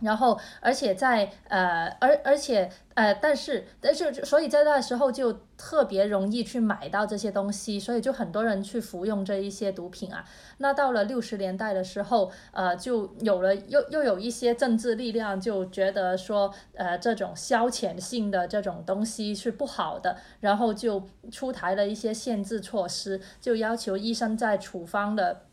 然后而且在呃而而且呃但是但是所以在那时候就特别容易去买到这些东西，所以就很多人去服用这一些毒品啊。那到了六十年代的时候，呃就有了又又有一些政治力量就觉得说呃这种消遣性的这种东西是不好的，然后就出台了一些限制措施，就要求医生在处方的。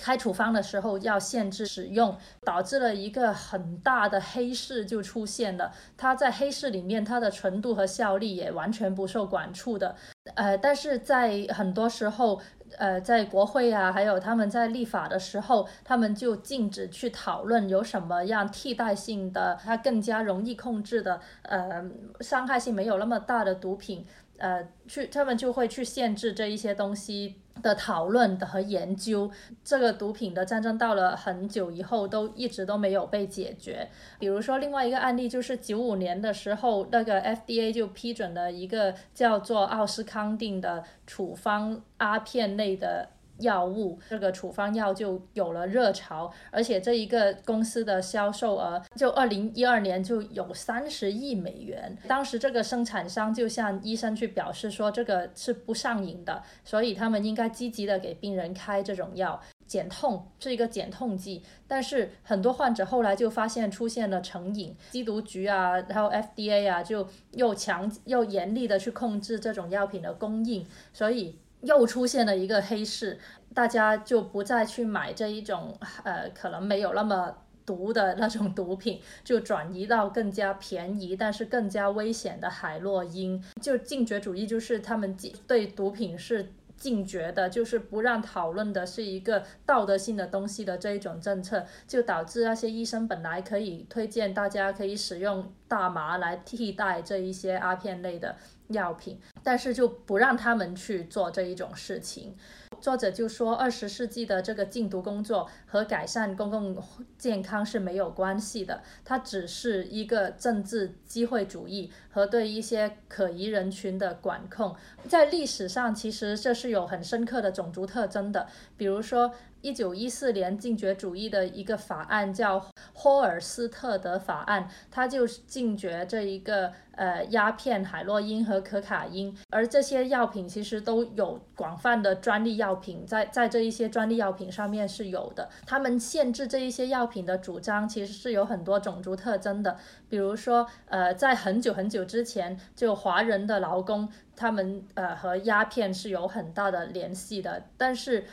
开处方的时候要限制使用，导致了一个很大的黑市就出现了。它在黑市里面，它的纯度和效力也完全不受管束的。呃，但是在很多时候，呃，在国会啊，还有他们在立法的时候，他们就禁止去讨论有什么样替代性的，它更加容易控制的，呃，伤害性没有那么大的毒品。呃，去他们就会去限制这一些东西的讨论的和研究。这个毒品的战争到了很久以后，都一直都没有被解决。比如说，另外一个案例就是九五年的时候，那个 FDA 就批准了一个叫做奥斯康定的处方阿片类的。药物这个处方药就有了热潮，而且这一个公司的销售额就二零一二年就有三十亿美元。当时这个生产商就向医生去表示说，这个是不上瘾的，所以他们应该积极的给病人开这种药，减痛是一个减痛剂。但是很多患者后来就发现出现了成瘾，缉毒局啊，然后 FDA 啊，就又强又严厉的去控制这种药品的供应，所以。又出现了一个黑市，大家就不再去买这一种呃可能没有那么毒的那种毒品，就转移到更加便宜但是更加危险的海洛因。就禁绝主义，就是他们对毒品是。禁绝的，就是不让讨论的是一个道德性的东西的这一种政策，就导致那些医生本来可以推荐大家可以使用大麻来替代这一些阿片类的药品，但是就不让他们去做这一种事情。作者就说，二十世纪的这个禁毒工作和改善公共健康是没有关系的，它只是一个政治机会主义和对一些可疑人群的管控。在历史上，其实这是有很深刻的种族特征的，比如说。一九一四年禁绝主义的一个法案叫霍尔斯特德法案，它就是禁绝这一个呃鸦片、海洛因和可卡因，而这些药品其实都有广泛的专利药品，在在这一些专利药品上面是有的。他们限制这一些药品的主张其实是有很多种族特征的，比如说呃在很久很久之前，就华人的劳工他们呃和鸦片是有很大的联系的，但是。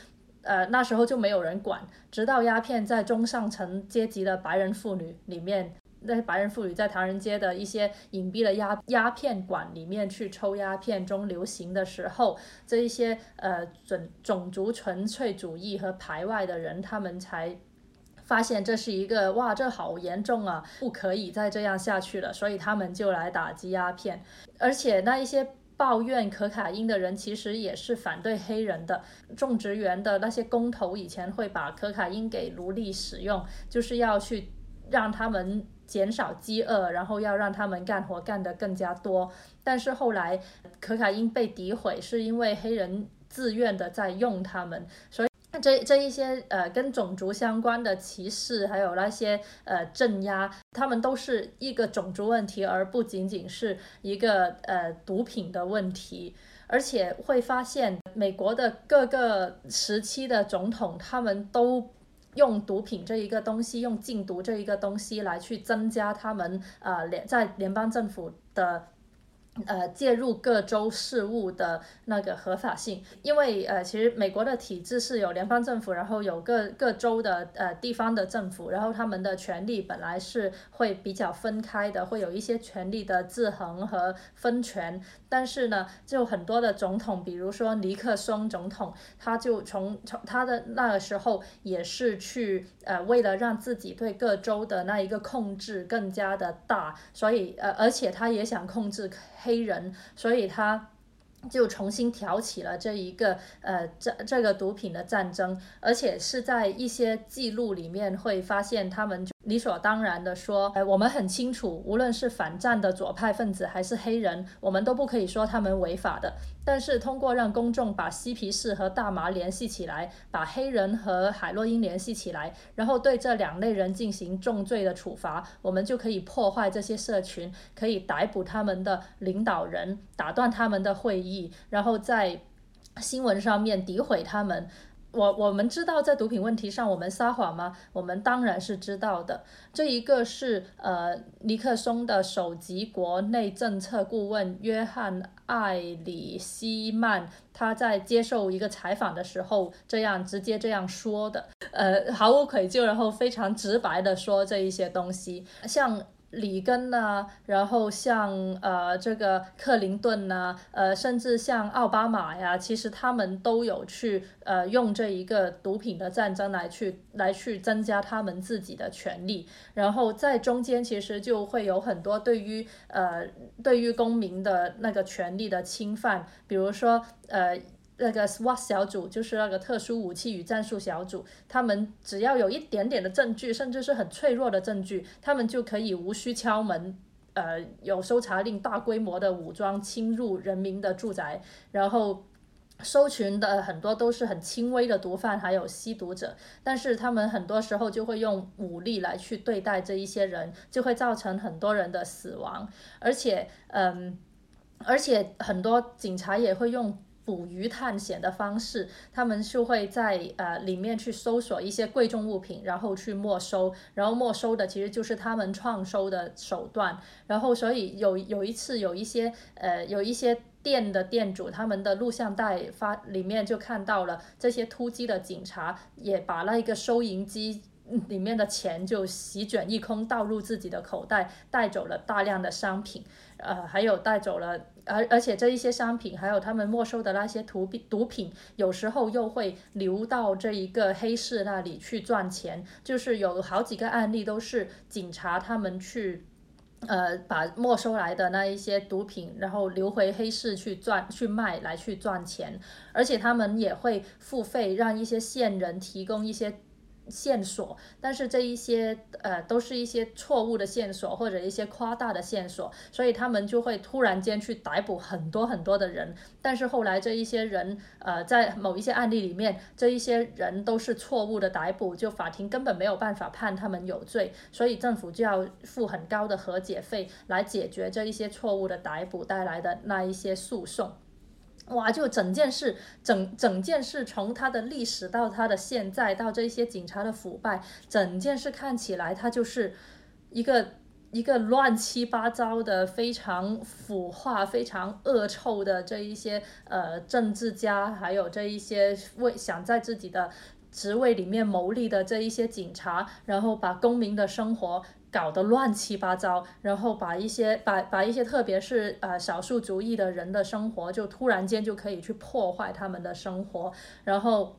呃，那时候就没有人管，直到鸦片在中上层阶级的白人妇女里面，那些白人妇女在唐人街的一些隐蔽的鸦鸦片馆里面去抽鸦片中流行的时候，这一些呃种种族纯粹主义和排外的人，他们才发现这是一个哇，这好严重啊，不可以再这样下去了，所以他们就来打击鸦片，而且那一些。抱怨可卡因的人其实也是反对黑人的种植园的那些工头，以前会把可卡因给奴隶使用，就是要去让他们减少饥饿，然后要让他们干活干得更加多。但是后来可卡因被诋毁，是因为黑人自愿的在用他们，所以。这这一些呃跟种族相关的歧视，还有那些呃镇压，他们都是一个种族问题，而不仅仅是一个呃毒品的问题。而且会发现，美国的各个时期的总统，他们都用毒品这一个东西，用禁毒这一个东西来去增加他们呃联在联邦政府的。呃，介入各州事务的那个合法性，因为呃，其实美国的体制是有联邦政府，然后有各各州的呃地方的政府，然后他们的权力本来是会比较分开的，会有一些权力的制衡和分权。但是呢，就很多的总统，比如说尼克松总统，他就从从他的那个时候也是去呃，为了让自己对各州的那一个控制更加的大，所以呃，而且他也想控制。黑人，所以他就重新挑起了这一个呃这这个毒品的战争，而且是在一些记录里面会发现他们。理所当然的说，哎，我们很清楚，无论是反战的左派分子还是黑人，我们都不可以说他们违法的。但是通过让公众把嬉皮士和大麻联系起来，把黑人和海洛因联系起来，然后对这两类人进行重罪的处罚，我们就可以破坏这些社群，可以逮捕他们的领导人，打断他们的会议，然后在新闻上面诋毁他们。我我们知道在毒品问题上我们撒谎吗？我们当然是知道的。这一个是呃尼克松的首席国内政策顾问约翰艾里希曼他在接受一个采访的时候这样直接这样说的，呃毫无愧疚，然后非常直白的说这一些东西，像。里根呐，然后像呃这个克林顿呐，呃甚至像奥巴马呀，其实他们都有去呃用这一个毒品的战争来去来去增加他们自己的权利，然后在中间其实就会有很多对于呃对于公民的那个权利的侵犯，比如说呃。那个 SWAT 小组就是那个特殊武器与战术小组，他们只要有一点点的证据，甚至是很脆弱的证据，他们就可以无需敲门，呃，有搜查令，大规模的武装侵入人民的住宅，然后搜寻的很多都是很轻微的毒贩，还有吸毒者，但是他们很多时候就会用武力来去对待这一些人，就会造成很多人的死亡，而且，嗯，而且很多警察也会用。捕鱼探险的方式，他们就会在呃里面去搜索一些贵重物品，然后去没收，然后没收的其实就是他们创收的手段。然后所以有有一次有一些呃有一些店的店主，他们的录像带发里面就看到了这些突击的警察也把那一个收银机。里面的钱就席卷一空，倒入自己的口袋，带走了大量的商品，呃，还有带走了，而而且这一些商品，还有他们没收的那些毒品，毒品有时候又会流到这一个黑市那里去赚钱，就是有好几个案例都是警察他们去，呃，把没收来的那一些毒品，然后流回黑市去赚去卖来去赚钱，而且他们也会付费让一些线人提供一些。线索，但是这一些呃都是一些错误的线索或者一些夸大的线索，所以他们就会突然间去逮捕很多很多的人，但是后来这一些人呃在某一些案例里面，这一些人都是错误的逮捕，就法庭根本没有办法判他们有罪，所以政府就要付很高的和解费来解决这一些错误的逮捕带来的那一些诉讼。哇！就整件事，整整件事，从它的历史到它的现在，到这些警察的腐败，整件事看起来，它就是一个一个乱七八糟的、非常腐化、非常恶臭的这一些呃政治家，还有这一些为想在自己的职位里面谋利的这一些警察，然后把公民的生活。搞得乱七八糟，然后把一些把把一些特别是呃少数族裔的人的生活，就突然间就可以去破坏他们的生活，然后。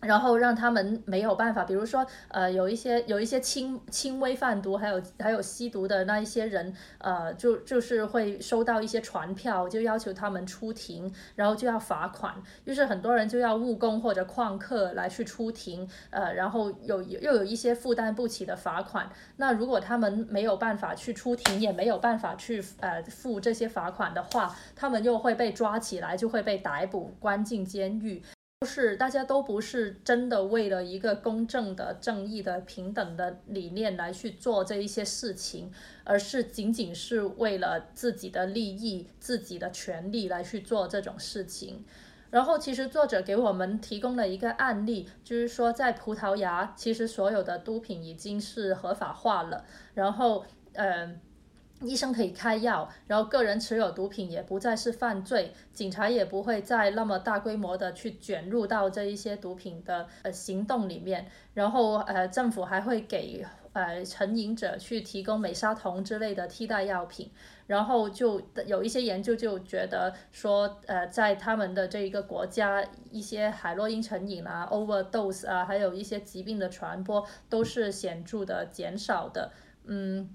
然后让他们没有办法，比如说，呃，有一些有一些轻轻微贩毒，还有还有吸毒的那一些人，呃，就就是会收到一些传票，就要求他们出庭，然后就要罚款，就是很多人就要务工或者旷课来去出庭，呃，然后有又有一些负担不起的罚款，那如果他们没有办法去出庭，也没有办法去呃付这些罚款的话，他们又会被抓起来，就会被逮捕关进监狱。不是大家都不是真的为了一个公正的、正义的、平等的理念来去做这一些事情，而是仅仅是为了自己的利益、自己的权利来去做这种事情。然后，其实作者给我们提供了一个案例，就是说在葡萄牙，其实所有的毒品已经是合法化了。然后，嗯。医生可以开药，然后个人持有毒品也不再是犯罪，警察也不会再那么大规模的去卷入到这一些毒品的呃行动里面，然后呃政府还会给呃成瘾者去提供美沙酮之类的替代药品，然后就有一些研究就觉得说呃在他们的这一个国家，一些海洛因成瘾啊、overdose 啊，还有一些疾病的传播都是显著的减少的，嗯。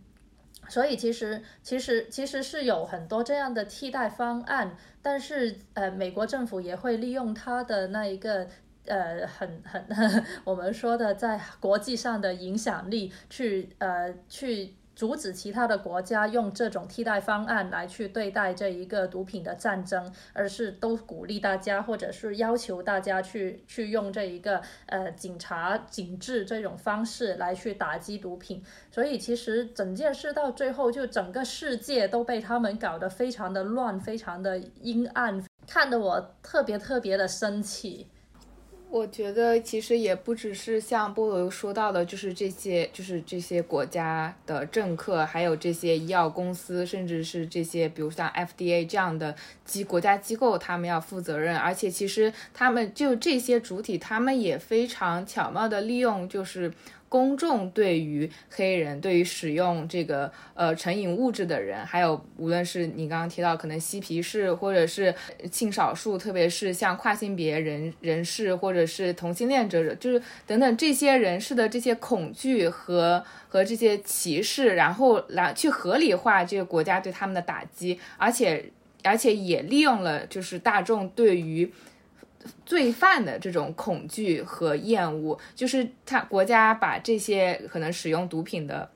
所以其实其实其实是有很多这样的替代方案，但是呃，美国政府也会利用它的那一个呃很很 我们说的在国际上的影响力去呃去。阻止其他的国家用这种替代方案来去对待这一个毒品的战争，而是都鼓励大家，或者是要求大家去去用这一个呃警察警治这种方式来去打击毒品。所以其实整件事到最后，就整个世界都被他们搞得非常的乱，非常的阴暗，看得我特别特别的生气。我觉得其实也不只是像菠萝说到的，就是这些，就是这些国家的政客，还有这些医药公司，甚至是这些，比如像 FDA 这样的机国家机构，他们要负责任。而且其实他们就这些主体，他们也非常巧妙的利用，就是。公众对于黑人，对于使用这个呃成瘾物质的人，还有无论是你刚刚提到可能嬉皮士，或者是性少数，特别是像跨性别人人士，或者是同性恋者，就是等等这些人士的这些恐惧和和这些歧视，然后来去合理化这个国家对他们的打击，而且而且也利用了就是大众对于。罪犯的这种恐惧和厌恶，就是他国家把这些可能使用毒品的、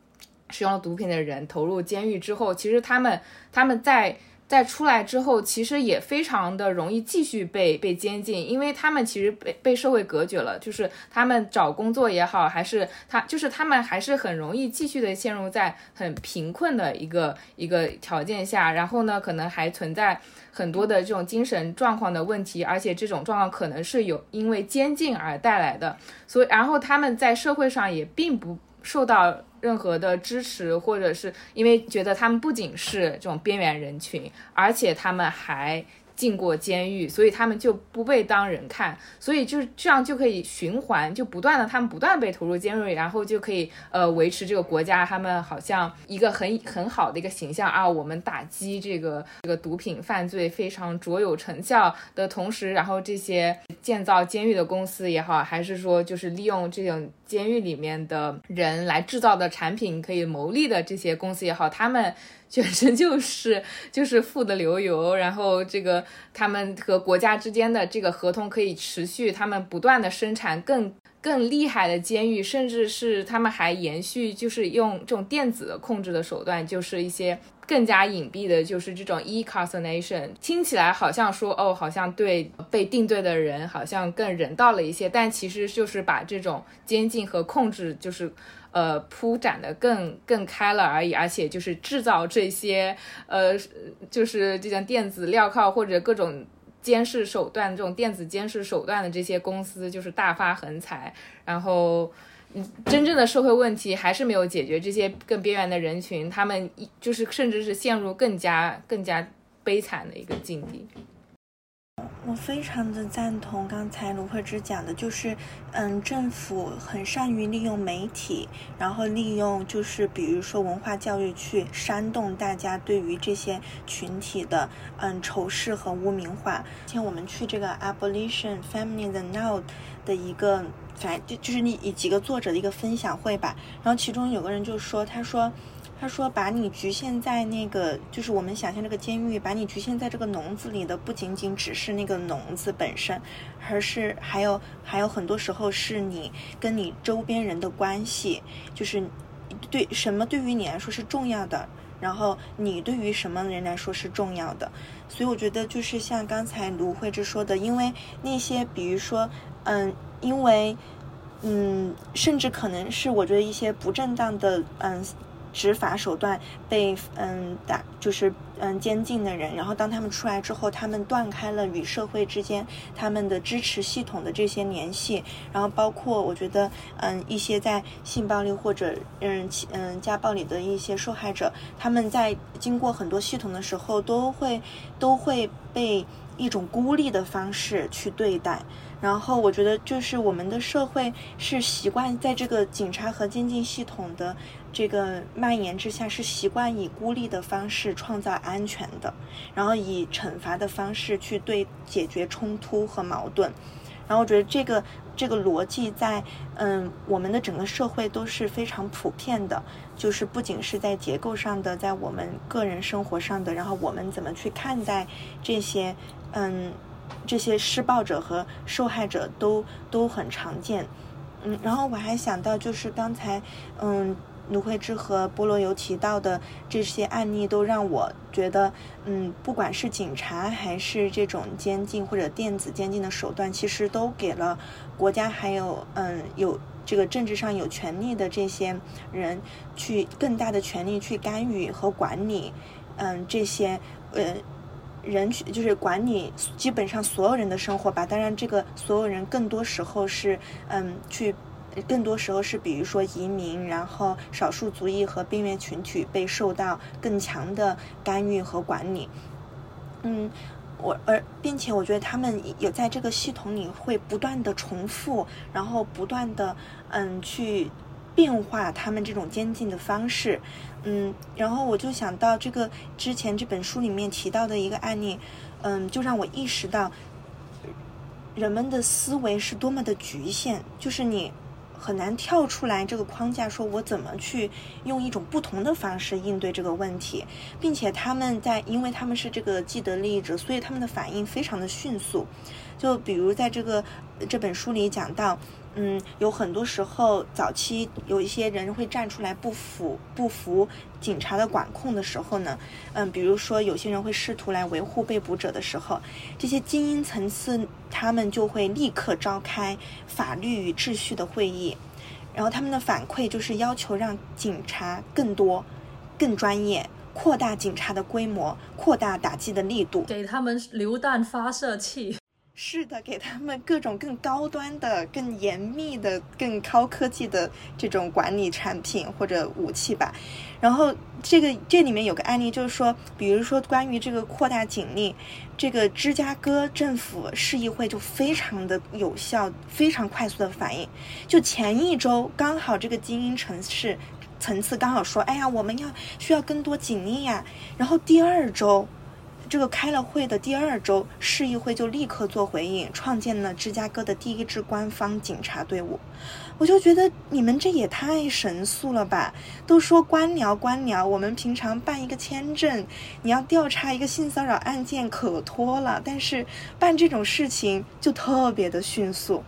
使用了毒品的人投入监狱之后，其实他们他们在在出来之后，其实也非常的容易继续被被监禁，因为他们其实被被社会隔绝了，就是他们找工作也好，还是他就是他们还是很容易继续的陷入在很贫困的一个一个条件下，然后呢，可能还存在很多的这种精神状况的问题，而且这种状况可能是有因为监禁而带来的，所以然后他们在社会上也并不受到。任何的支持，或者是因为觉得他们不仅是这种边缘人群，而且他们还。进过监狱，所以他们就不被当人看，所以就是这样就可以循环，就不断的他们不断被投入监狱，然后就可以呃维持这个国家他们好像一个很很好的一个形象啊，我们打击这个这个毒品犯罪非常卓有成效的同时，然后这些建造监狱的公司也好，还是说就是利用这种监狱里面的人来制造的产品可以牟利的这些公司也好，他们。本身就是就是富得流油，然后这个他们和国家之间的这个合同可以持续，他们不断的生产更更厉害的监狱，甚至是他们还延续，就是用这种电子的控制的手段，就是一些更加隐蔽的，就是这种 e c a r c e r a t i o n 听起来好像说哦，好像对被定罪的人好像更人道了一些，但其实就是把这种监禁和控制就是。呃，铺展的更更开了而已，而且就是制造这些，呃，就是这种电子镣铐或者各种监视手段，这种电子监视手段的这些公司就是大发横财，然后，真正的社会问题还是没有解决，这些更边缘的人群，他们一就是甚至是陷入更加更加悲惨的一个境地。我非常的赞同刚才卢慧芝讲的，就是，嗯，政府很善于利用媒体，然后利用就是比如说文化教育去煽动大家对于这些群体的嗯仇视和污名化。之前我们去这个 Abolition Family The Now 的一个，反正就就是你几个作者的一个分享会吧，然后其中有个人就说，他说。他说：“把你局限在那个，就是我们想象这个监狱，把你局限在这个笼子里的，不仅仅只是那个笼子本身，而是还有还有很多时候是你跟你周边人的关系，就是对什么对于你来说是重要的，然后你对于什么人来说是重要的。所以我觉得就是像刚才卢慧芝说的，因为那些比如说，嗯，因为嗯，甚至可能是我觉得一些不正当的，嗯。”执法手段被嗯打就是嗯监禁的人，然后当他们出来之后，他们断开了与社会之间他们的支持系统的这些联系，然后包括我觉得嗯一些在性暴力或者嗯嗯家暴里的一些受害者，他们在经过很多系统的时候，都会都会被一种孤立的方式去对待。然后我觉得就是我们的社会是习惯在这个警察和监禁系统的。这个蔓延之下是习惯以孤立的方式创造安全的，然后以惩罚的方式去对解决冲突和矛盾，然后我觉得这个这个逻辑在嗯我们的整个社会都是非常普遍的，就是不仅是在结构上的，在我们个人生活上的，然后我们怎么去看待这些嗯这些施暴者和受害者都都很常见，嗯，然后我还想到就是刚才嗯。卢慧芝和菠萝油提到的这些案例，都让我觉得，嗯，不管是警察还是这种监禁或者电子监禁的手段，其实都给了国家还有嗯有这个政治上有权利的这些人去更大的权利去干预和管理，嗯，这些呃人去就是管理基本上所有人的生活吧。当然，这个所有人更多时候是嗯去。更多时候是，比如说移民，然后少数族裔和边缘群体被受到更强的干预和管理。嗯，我而并且我觉得他们有在这个系统里会不断的重复，然后不断的嗯去变化他们这种监禁的方式。嗯，然后我就想到这个之前这本书里面提到的一个案例，嗯，就让我意识到人们的思维是多么的局限，就是你。很难跳出来这个框架，说我怎么去用一种不同的方式应对这个问题，并且他们在，因为他们是这个既得利益者，所以他们的反应非常的迅速。就比如在这个这本书里讲到，嗯，有很多时候早期有一些人会站出来不服不服警察的管控的时候呢，嗯，比如说有些人会试图来维护被捕者的时候，这些精英层次他们就会立刻召开法律与秩序的会议，然后他们的反馈就是要求让警察更多、更专业。扩大警察的规模，扩大打击的力度，给他们榴弹发射器。是的，给他们各种更高端的、更严密的、更高科技的这种管理产品或者武器吧。然后，这个这里面有个案例，就是说，比如说关于这个扩大警力，这个芝加哥政府市议会就非常的有效、非常快速的反应。就前一周，刚好这个精英城市。层次刚好说，哎呀，我们要需要更多警力呀。然后第二周，这个开了会的第二周，市议会就立刻做回应，创建了芝加哥的第一支官方警察队伍。我就觉得你们这也太神速了吧！都说官僚官僚，我们平常办一个签证，你要调查一个性骚扰案件可拖了，但是办这种事情就特别的迅速。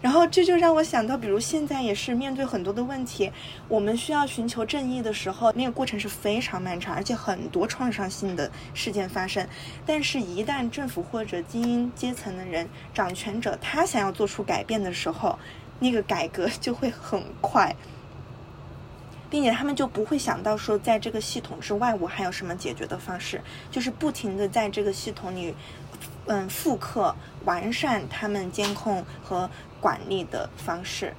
然后这就让我想到，比如现在也是面对很多的问题，我们需要寻求正义的时候，那个过程是非常漫长，而且很多创伤性的事件发生。但是，一旦政府或者精英阶层的人、掌权者他想要做出改变的时候，那个改革就会很快，并且他们就不会想到说，在这个系统之外，我还有什么解决的方式，就是不停的在这个系统里，嗯，复刻、完善他们监控和。管理的方式，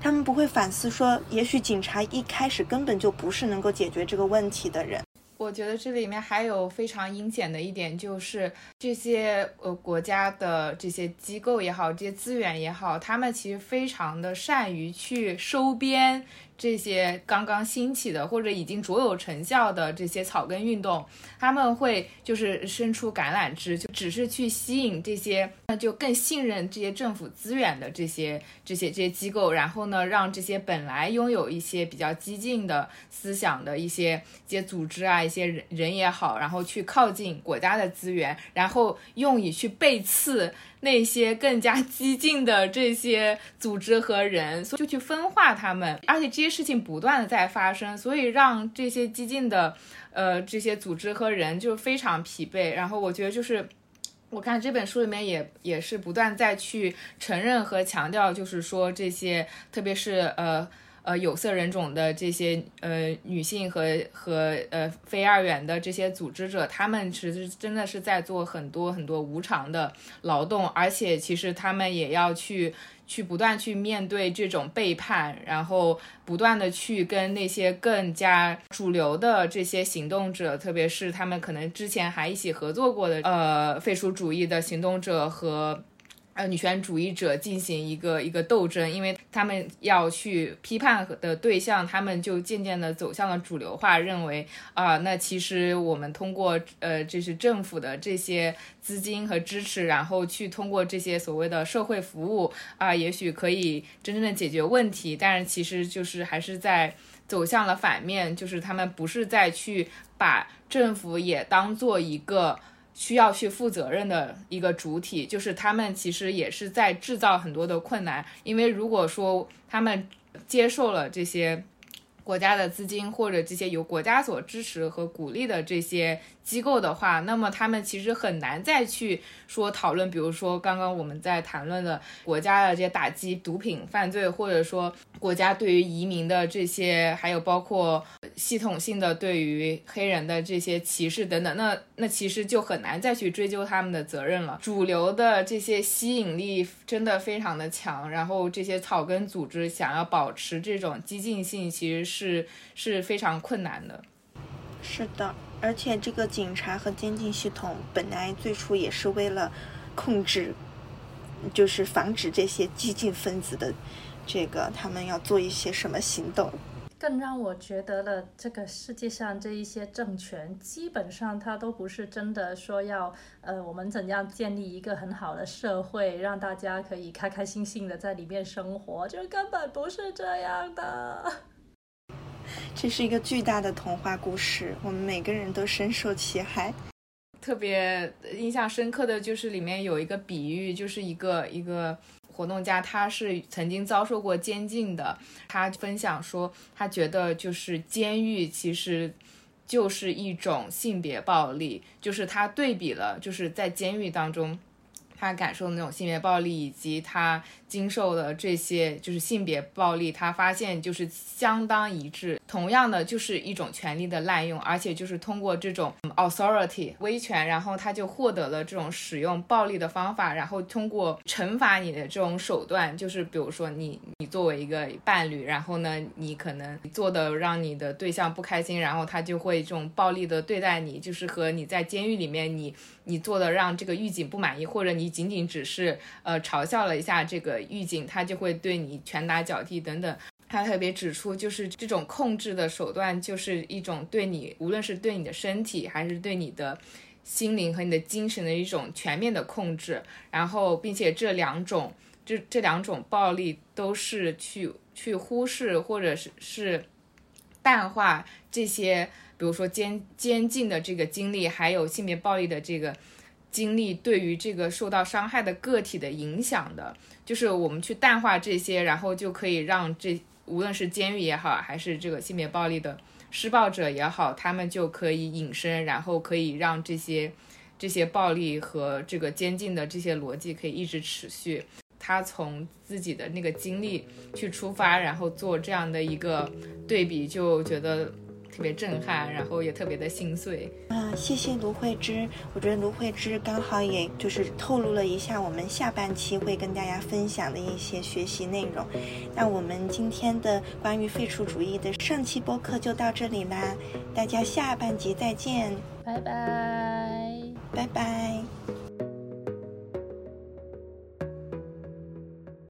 他们不会反思说，也许警察一开始根本就不是能够解决这个问题的人。我觉得这里面还有非常阴险的一点，就是这些呃国家的这些机构也好，这些资源也好，他们其实非常的善于去收编。这些刚刚兴起的或者已经卓有成效的这些草根运动，他们会就是伸出橄榄枝，就只是去吸引这些那就更信任这些政府资源的这些这些这些机构，然后呢，让这些本来拥有一些比较激进的思想的一些一些组织啊，一些人人也好，然后去靠近国家的资源，然后用以去背刺。那些更加激进的这些组织和人，就去分化他们，而且这些事情不断的在发生，所以让这些激进的，呃，这些组织和人就非常疲惫。然后我觉得就是，我看这本书里面也也是不断在去承认和强调，就是说这些，特别是呃。呃，有色人种的这些呃女性和和呃非二元的这些组织者，他们其实真的是在做很多很多无偿的劳动，而且其实他们也要去去不断去面对这种背叛，然后不断的去跟那些更加主流的这些行动者，特别是他们可能之前还一起合作过的呃废除主义的行动者和。呃，女权主义者进行一个一个斗争，因为他们要去批判的对象，他们就渐渐的走向了主流化，认为啊，那其实我们通过呃，这是政府的这些资金和支持，然后去通过这些所谓的社会服务啊，也许可以真正的解决问题，但是其实就是还是在走向了反面，就是他们不是在去把政府也当做一个。需要去负责任的一个主体，就是他们其实也是在制造很多的困难，因为如果说他们接受了这些。国家的资金或者这些由国家所支持和鼓励的这些机构的话，那么他们其实很难再去说讨论，比如说刚刚我们在谈论的国家的这些打击毒品犯罪，或者说国家对于移民的这些，还有包括系统性的对于黑人的这些歧视等等，那那其实就很难再去追究他们的责任了。主流的这些吸引力真的非常的强，然后这些草根组织想要保持这种激进性，其实是。是非常困难的，是的，而且这个警察和监禁系统本来最初也是为了控制，就是防止这些激进分子的这个他们要做一些什么行动。更让我觉得了，这个世界上这一些政权，基本上它都不是真的说要呃，我们怎样建立一个很好的社会，让大家可以开开心心的在里面生活，就根本不是这样的。这是一个巨大的童话故事，我们每个人都深受其害。特别印象深刻的就是里面有一个比喻，就是一个一个活动家，他是曾经遭受过监禁的。他分享说，他觉得就是监狱其实就是一种性别暴力，就是他对比了，就是在监狱当中。他感受的那种性别暴力，以及他经受的这些就是性别暴力，他发现就是相当一致。同样的，就是一种权力的滥用，而且就是通过这种 authority 威权，然后他就获得了这种使用暴力的方法，然后通过惩罚你的这种手段，就是比如说你你作为一个伴侣，然后呢，你可能做的让你的对象不开心，然后他就会这种暴力的对待你，就是和你在监狱里面你。你做的让这个狱警不满意，或者你仅仅只是呃嘲笑了一下这个狱警，他就会对你拳打脚踢等等。他特别指出，就是这种控制的手段，就是一种对你，无论是对你的身体，还是对你的心灵和你的精神的一种全面的控制。然后，并且这两种，这这两种暴力都是去去忽视或者是是淡化这些。比如说监监禁的这个经历，还有性别暴力的这个经历，对于这个受到伤害的个体的影响的，就是我们去淡化这些，然后就可以让这无论是监狱也好，还是这个性别暴力的施暴者也好，他们就可以隐身，然后可以让这些这些暴力和这个监禁的这些逻辑可以一直持续。他从自己的那个经历去出发，然后做这样的一个对比，就觉得。特别震撼，然后也特别的心碎啊！谢谢卢慧芝，我觉得卢慧芝刚好也就是透露了一下我们下半期会跟大家分享的一些学习内容。那我们今天的关于废除主义的上期播客就到这里啦，大家下半集再见，拜拜，拜拜。